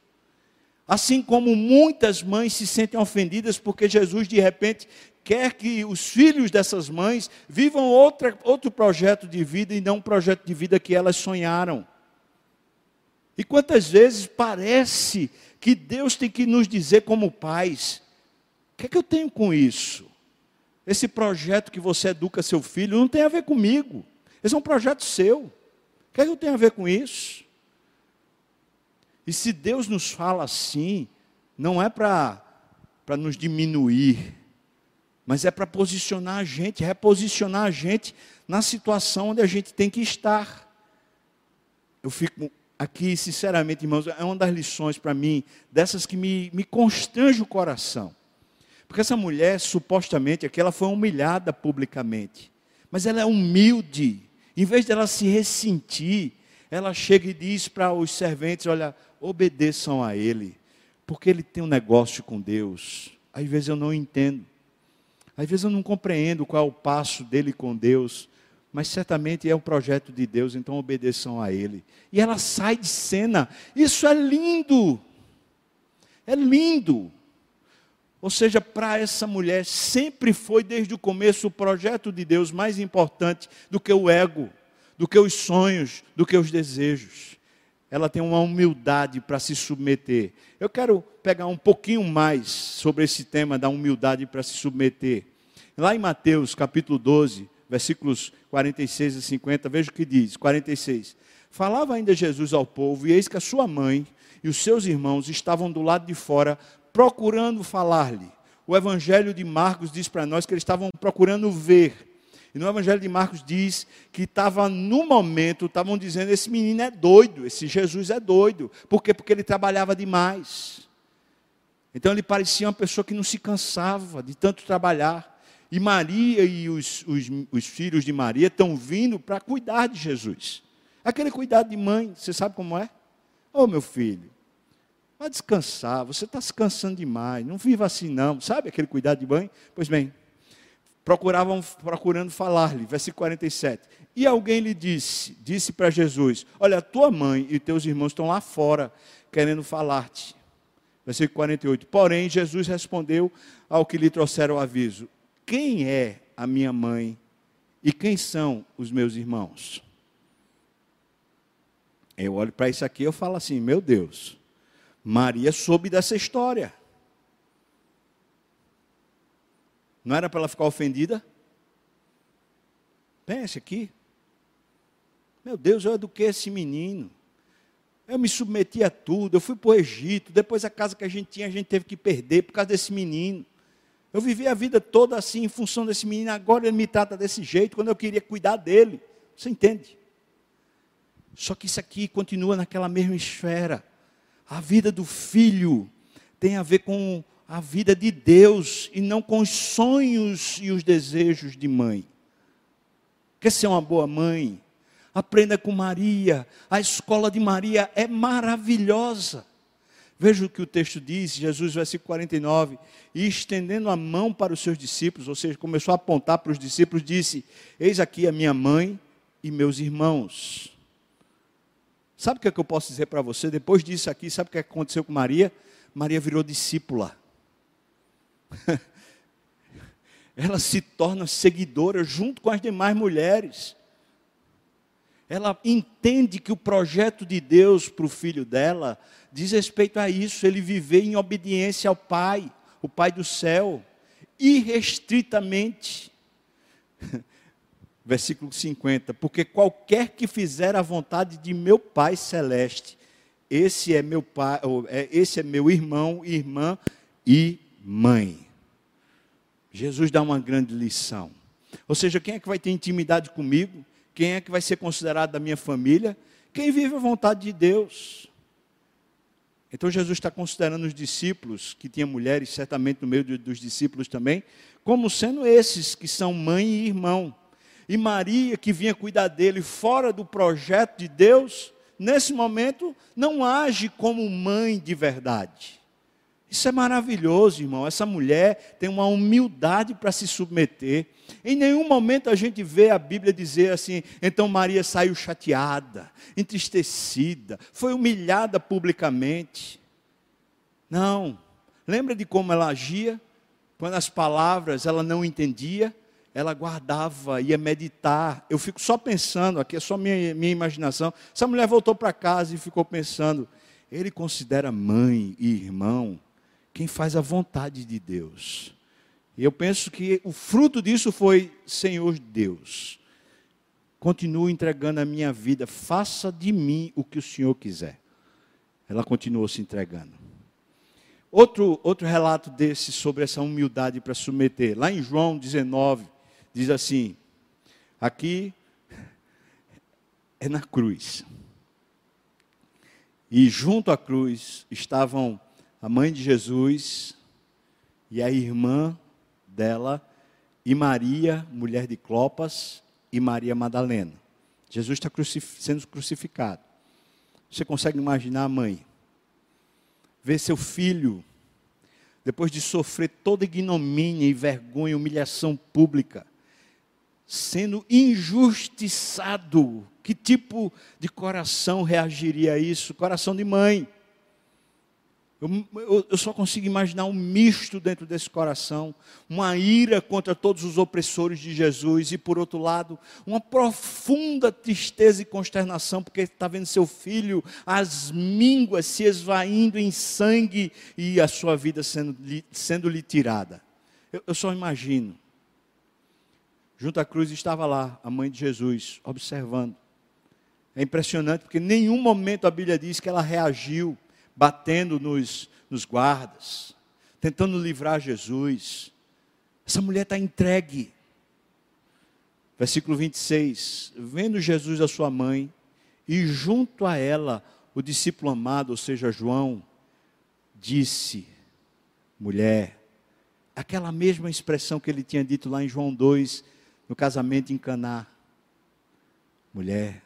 Assim como muitas mães se sentem ofendidas porque Jesus, de repente, quer que os filhos dessas mães vivam outra, outro projeto de vida e não um projeto de vida que elas sonharam. E quantas vezes parece que Deus tem que nos dizer, como pais: o que é que eu tenho com isso? Esse projeto que você educa seu filho não tem a ver comigo. Esse é um projeto seu. O que, é que eu tenho a ver com isso? E se Deus nos fala assim, não é para nos diminuir, mas é para posicionar a gente, reposicionar a gente na situação onde a gente tem que estar. Eu fico aqui, sinceramente, irmãos, é uma das lições para mim, dessas que me, me constrange o coração. Porque essa mulher, supostamente, aqui ela foi humilhada publicamente, mas ela é humilde em vez dela se ressentir, ela chega e diz para os serventes: Olha, obedeçam a ele, porque ele tem um negócio com Deus. Às vezes eu não entendo, às vezes eu não compreendo qual é o passo dele com Deus, mas certamente é um projeto de Deus, então obedeçam a ele. E ela sai de cena, isso é lindo, é lindo. Ou seja, para essa mulher sempre foi desde o começo o projeto de Deus mais importante do que o ego, do que os sonhos, do que os desejos. Ela tem uma humildade para se submeter. Eu quero pegar um pouquinho mais sobre esse tema da humildade para se submeter. Lá em Mateus capítulo 12, versículos 46 e 50, veja o que diz: 46. Falava ainda Jesus ao povo, e eis que a sua mãe e os seus irmãos estavam do lado de fora procurando falar-lhe. O Evangelho de Marcos diz para nós que eles estavam procurando ver. E no Evangelho de Marcos diz que estava no momento, estavam dizendo: esse menino é doido, esse Jesus é doido. Por quê? Porque ele trabalhava demais. Então ele parecia uma pessoa que não se cansava de tanto trabalhar. E Maria e os, os, os filhos de Maria estão vindo para cuidar de Jesus. Aquele cuidado de mãe, você sabe como é? Ô oh, meu filho, Vai descansar, você está se cansando demais, não viva assim não. Sabe aquele cuidado de banho? Pois bem, procuravam, procurando falar-lhe, versículo 47. E alguém lhe disse, disse para Jesus, olha, tua mãe e teus irmãos estão lá fora, querendo falar-te. Versículo 48. Porém, Jesus respondeu ao que lhe trouxeram o aviso: Quem é a minha mãe e quem são os meus irmãos? Eu olho para isso aqui e falo assim: Meu Deus, Maria soube dessa história. Não era para ela ficar ofendida? Pense aqui. Meu Deus, eu eduquei esse menino. Eu me submeti a tudo. Eu fui para o Egito. Depois a casa que a gente tinha, a gente teve que perder por causa desse menino. Eu vivi a vida toda assim, em função desse menino. Agora ele me trata desse jeito, quando eu queria cuidar dele. Você entende? Só que isso aqui continua naquela mesma esfera. A vida do filho tem a ver com a vida de Deus e não com os sonhos e os desejos de mãe. Quer ser uma boa mãe? Aprenda com Maria. A escola de Maria é maravilhosa. Veja o que o texto diz, Jesus, versículo 49. E estendendo a mão para os seus discípulos, ou seja, começou a apontar para os discípulos, disse: Eis aqui a minha mãe e meus irmãos. Sabe o que, é que eu posso dizer para você? Depois disso aqui, sabe o que aconteceu com Maria? Maria virou discípula. ela se torna seguidora junto com as demais mulheres. Ela entende que o projeto de Deus para o filho dela diz respeito a isso, ele viver em obediência ao Pai, o Pai do céu, irrestritamente. Versículo 50: Porque qualquer que fizer a vontade de meu Pai celeste, esse é meu pai, é, esse é meu irmão, irmã e mãe. Jesus dá uma grande lição. Ou seja, quem é que vai ter intimidade comigo? Quem é que vai ser considerado da minha família? Quem vive a vontade de Deus. Então Jesus está considerando os discípulos, que tinha mulheres certamente no meio dos discípulos também, como sendo esses que são mãe e irmão. E Maria, que vinha cuidar dele fora do projeto de Deus, nesse momento não age como mãe de verdade. Isso é maravilhoso, irmão. Essa mulher tem uma humildade para se submeter. Em nenhum momento a gente vê a Bíblia dizer assim: então Maria saiu chateada, entristecida, foi humilhada publicamente. Não. Lembra de como ela agia? Quando as palavras ela não entendia, ela guardava, ia meditar. Eu fico só pensando, aqui é só minha, minha imaginação. Essa mulher voltou para casa e ficou pensando: ele considera mãe e irmão quem faz a vontade de Deus. E eu penso que o fruto disso foi: Senhor Deus, continuo entregando a minha vida, faça de mim o que o Senhor quiser. Ela continuou se entregando. Outro, outro relato desse sobre essa humildade para submeter, lá em João 19, diz assim: aqui é na cruz. E junto à cruz estavam a mãe de Jesus e a irmã dela, e Maria, mulher de Clopas, e Maria Madalena. Jesus está crucif sendo crucificado. Você consegue imaginar a mãe? Ver seu filho, depois de sofrer toda ignomínia e vergonha, humilhação pública, sendo injustiçado. Que tipo de coração reagiria a isso? Coração de mãe. Eu, eu, eu, só consigo imaginar um misto dentro desse coração, uma ira contra todos os opressores de Jesus, e por outro lado, uma profunda tristeza e consternação, porque está vendo seu filho, as mínguas se esvaindo em sangue e a sua vida sendo, sendo lhe tirada. Eu, eu só imagino. Junto à cruz estava lá a mãe de Jesus, observando. É impressionante, porque em nenhum momento a Bíblia diz que ela reagiu batendo nos, nos guardas, tentando livrar Jesus. Essa mulher está entregue. Versículo 26. Vendo Jesus a sua mãe, e junto a ela o discípulo amado, ou seja, João, disse: mulher, aquela mesma expressão que ele tinha dito lá em João 2, no casamento em Caná. Mulher,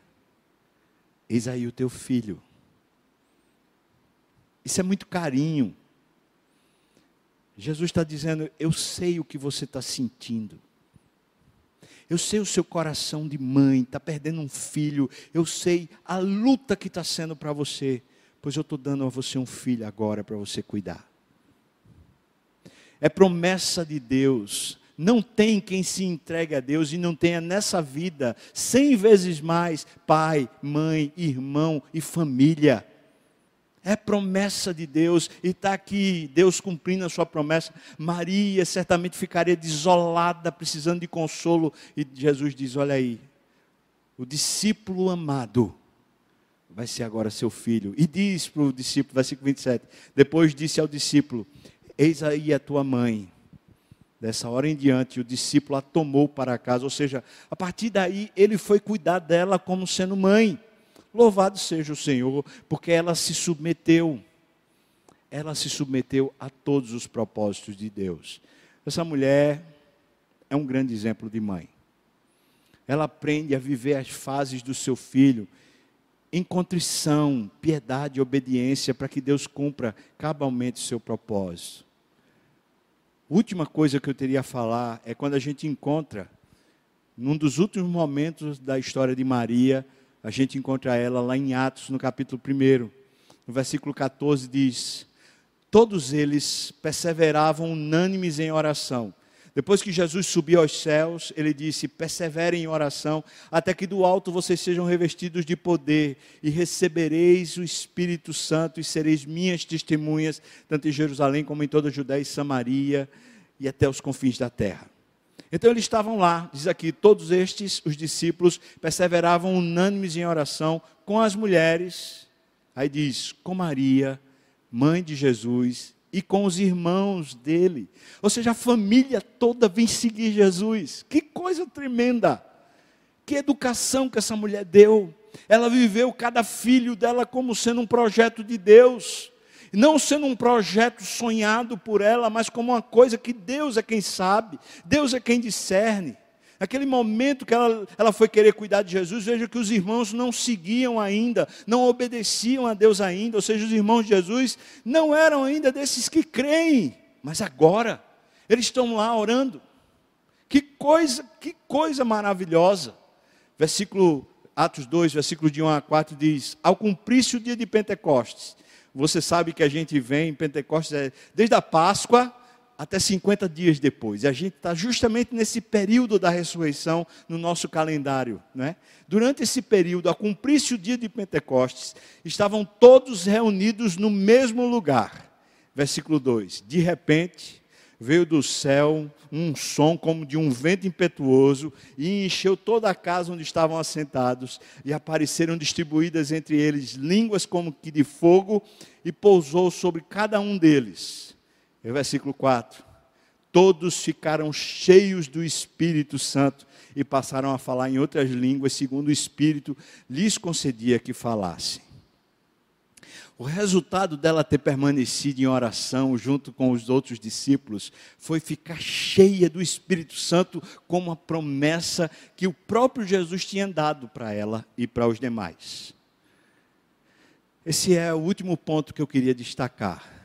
eis aí o teu filho. Isso é muito carinho. Jesus está dizendo: Eu sei o que você está sentindo. Eu sei o seu coração de mãe, está perdendo um filho. Eu sei a luta que está sendo para você. Pois eu estou dando a você um filho agora para você cuidar. É promessa de Deus. Não tem quem se entregue a Deus e não tenha nessa vida cem vezes mais pai, mãe, irmão e família. É promessa de Deus e está aqui Deus cumprindo a sua promessa. Maria certamente ficaria desolada, precisando de consolo. E Jesus diz: Olha aí, o discípulo amado vai ser agora seu filho. E diz para o discípulo, versículo 27, depois disse ao discípulo: Eis aí a tua mãe. Dessa hora em diante, o discípulo a tomou para casa, ou seja, a partir daí ele foi cuidar dela como sendo mãe. Louvado seja o Senhor, porque ela se submeteu. Ela se submeteu a todos os propósitos de Deus. Essa mulher é um grande exemplo de mãe. Ela aprende a viver as fases do seu filho em contrição, piedade e obediência para que Deus cumpra cabalmente o seu propósito. Última coisa que eu teria a falar é quando a gente encontra, num dos últimos momentos da história de Maria, a gente encontra ela lá em Atos, no capítulo 1. No versículo 14 diz: Todos eles perseveravam unânimes em oração. Depois que Jesus subiu aos céus, ele disse: Perseverem em oração, até que do alto vocês sejam revestidos de poder, e recebereis o Espírito Santo, e sereis minhas testemunhas, tanto em Jerusalém como em toda a Judéia e Samaria, e até os confins da terra. Então eles estavam lá, diz aqui, todos estes, os discípulos, perseveravam unânimes em oração com as mulheres, aí diz, com Maria, mãe de Jesus, e com os irmãos dele. Ou seja, a família toda vem seguir Jesus. Que coisa tremenda! Que educação que essa mulher deu. Ela viveu cada filho dela como sendo um projeto de Deus não sendo um projeto sonhado por ela, mas como uma coisa que Deus é quem sabe, Deus é quem discerne. Naquele momento que ela, ela foi querer cuidar de Jesus, veja que os irmãos não seguiam ainda, não obedeciam a Deus ainda, ou seja, os irmãos de Jesus não eram ainda desses que creem, mas agora eles estão lá orando. Que coisa, que coisa maravilhosa. Versículo Atos 2, versículo de 1 a 4 diz: Ao cumprir-se o dia de Pentecostes, você sabe que a gente vem em Pentecostes é, desde a Páscoa até 50 dias depois. E a gente está justamente nesse período da ressurreição no nosso calendário. Né? Durante esse período, a cumprir-se o dia de Pentecostes, estavam todos reunidos no mesmo lugar. Versículo 2: De repente, veio do céu um som como de um vento impetuoso e encheu toda a casa onde estavam assentados, e apareceram distribuídas entre eles línguas como que de fogo, e pousou sobre cada um deles. E versículo 4: Todos ficaram cheios do Espírito Santo e passaram a falar em outras línguas, segundo o Espírito lhes concedia que falassem. O resultado dela ter permanecido em oração junto com os outros discípulos foi ficar cheia do Espírito Santo, como a promessa que o próprio Jesus tinha dado para ela e para os demais. Esse é o último ponto que eu queria destacar.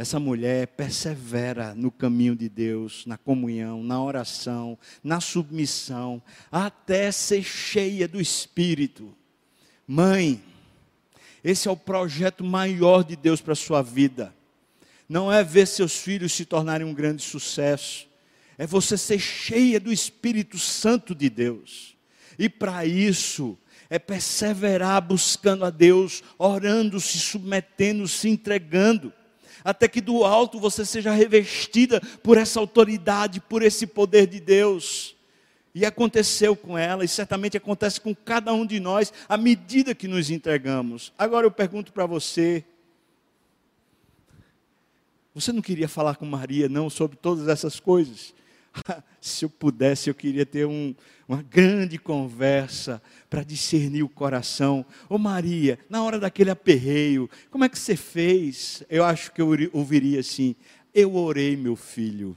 Essa mulher persevera no caminho de Deus, na comunhão, na oração, na submissão, até ser cheia do Espírito. Mãe, esse é o projeto maior de Deus para a sua vida. Não é ver seus filhos se tornarem um grande sucesso, é você ser cheia do Espírito Santo de Deus. E para isso, é perseverar buscando a Deus, orando, se submetendo, se entregando, até que do alto você seja revestida por essa autoridade, por esse poder de Deus. E aconteceu com ela, e certamente acontece com cada um de nós, à medida que nos entregamos. Agora eu pergunto para você: você não queria falar com Maria, não, sobre todas essas coisas? Se eu pudesse, eu queria ter um, uma grande conversa para discernir o coração. Ô Maria, na hora daquele aperreio, como é que você fez? Eu acho que eu ouviria assim: Eu orei, meu filho.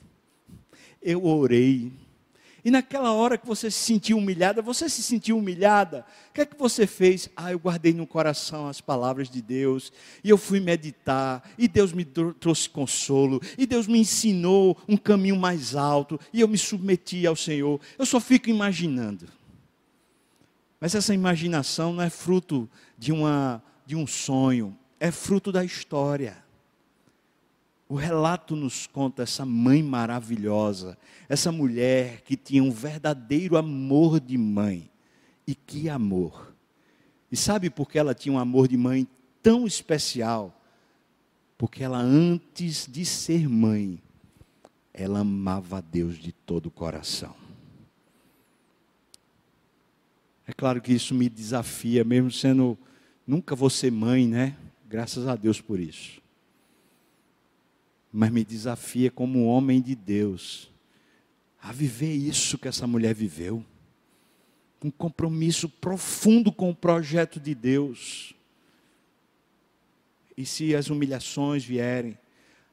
Eu orei e naquela hora que você se sentiu humilhada, você se sentiu humilhada, o que é que você fez? Ah, eu guardei no coração as palavras de Deus, e eu fui meditar, e Deus me trouxe consolo, e Deus me ensinou um caminho mais alto, e eu me submeti ao Senhor. Eu só fico imaginando. Mas essa imaginação não é fruto de uma de um sonho, é fruto da história. O relato nos conta essa mãe maravilhosa, essa mulher que tinha um verdadeiro amor de mãe. E que amor! E sabe por que ela tinha um amor de mãe tão especial? Porque ela, antes de ser mãe, ela amava a Deus de todo o coração. É claro que isso me desafia, mesmo sendo. Nunca vou ser mãe, né? Graças a Deus por isso. Mas me desafia como homem de Deus a viver isso que essa mulher viveu. Um compromisso profundo com o projeto de Deus. E se as humilhações vierem,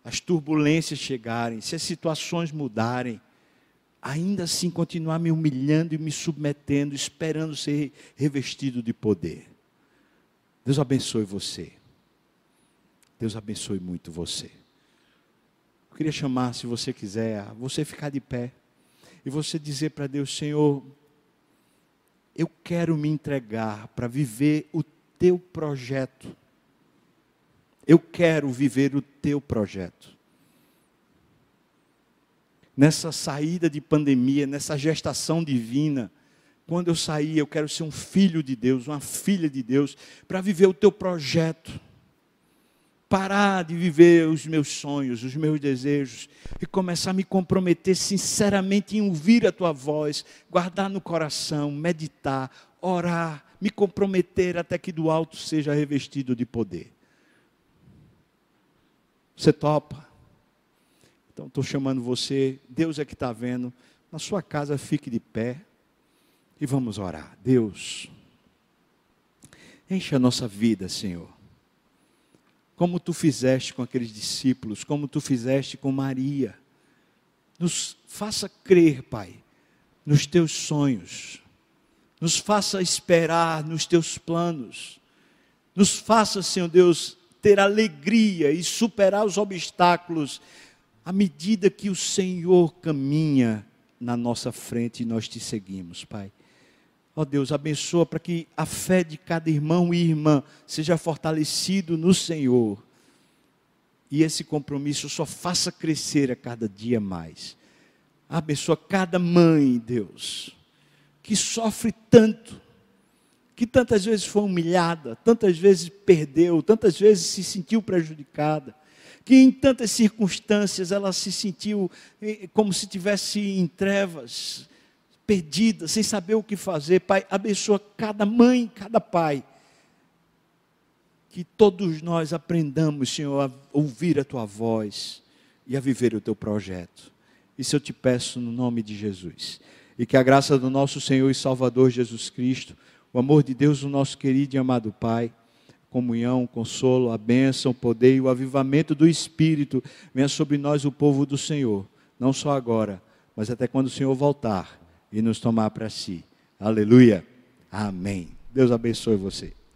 as turbulências chegarem, se as situações mudarem, ainda assim continuar me humilhando e me submetendo, esperando ser revestido de poder. Deus abençoe você. Deus abençoe muito você. Queria chamar, se você quiser, você ficar de pé e você dizer para Deus: Senhor, eu quero me entregar para viver o teu projeto. Eu quero viver o teu projeto nessa saída de pandemia, nessa gestação divina. Quando eu sair, eu quero ser um filho de Deus, uma filha de Deus, para viver o teu projeto. Parar de viver os meus sonhos, os meus desejos, e começar a me comprometer sinceramente em ouvir a tua voz, guardar no coração, meditar, orar, me comprometer até que do alto seja revestido de poder. Você topa? Então estou chamando você, Deus é que está vendo. Na sua casa fique de pé e vamos orar. Deus, enche a nossa vida, Senhor. Como tu fizeste com aqueles discípulos, como tu fizeste com Maria. Nos faça crer, Pai, nos teus sonhos. Nos faça esperar nos teus planos. Nos faça, Senhor Deus, ter alegria e superar os obstáculos à medida que o Senhor caminha na nossa frente e nós te seguimos, Pai. Ó Deus, abençoa para que a fé de cada irmão e irmã seja fortalecido no Senhor. E esse compromisso só faça crescer a cada dia mais. Abençoa cada mãe, Deus, que sofre tanto, que tantas vezes foi humilhada, tantas vezes perdeu, tantas vezes se sentiu prejudicada que em tantas circunstâncias ela se sentiu eh, como se tivesse em trevas, perdida, sem saber o que fazer. Pai, abençoa cada mãe, cada pai. Que todos nós aprendamos, Senhor, a ouvir a tua voz e a viver o teu projeto. Isso eu te peço no nome de Jesus. E que a graça do nosso Senhor e Salvador Jesus Cristo, o amor de Deus, o nosso querido e amado Pai, comunhão, consolo, a bênção, o poder e o avivamento do Espírito venha sobre nós, o povo do Senhor, não só agora, mas até quando o Senhor voltar e nos tomar para si. Aleluia. Amém. Deus abençoe você.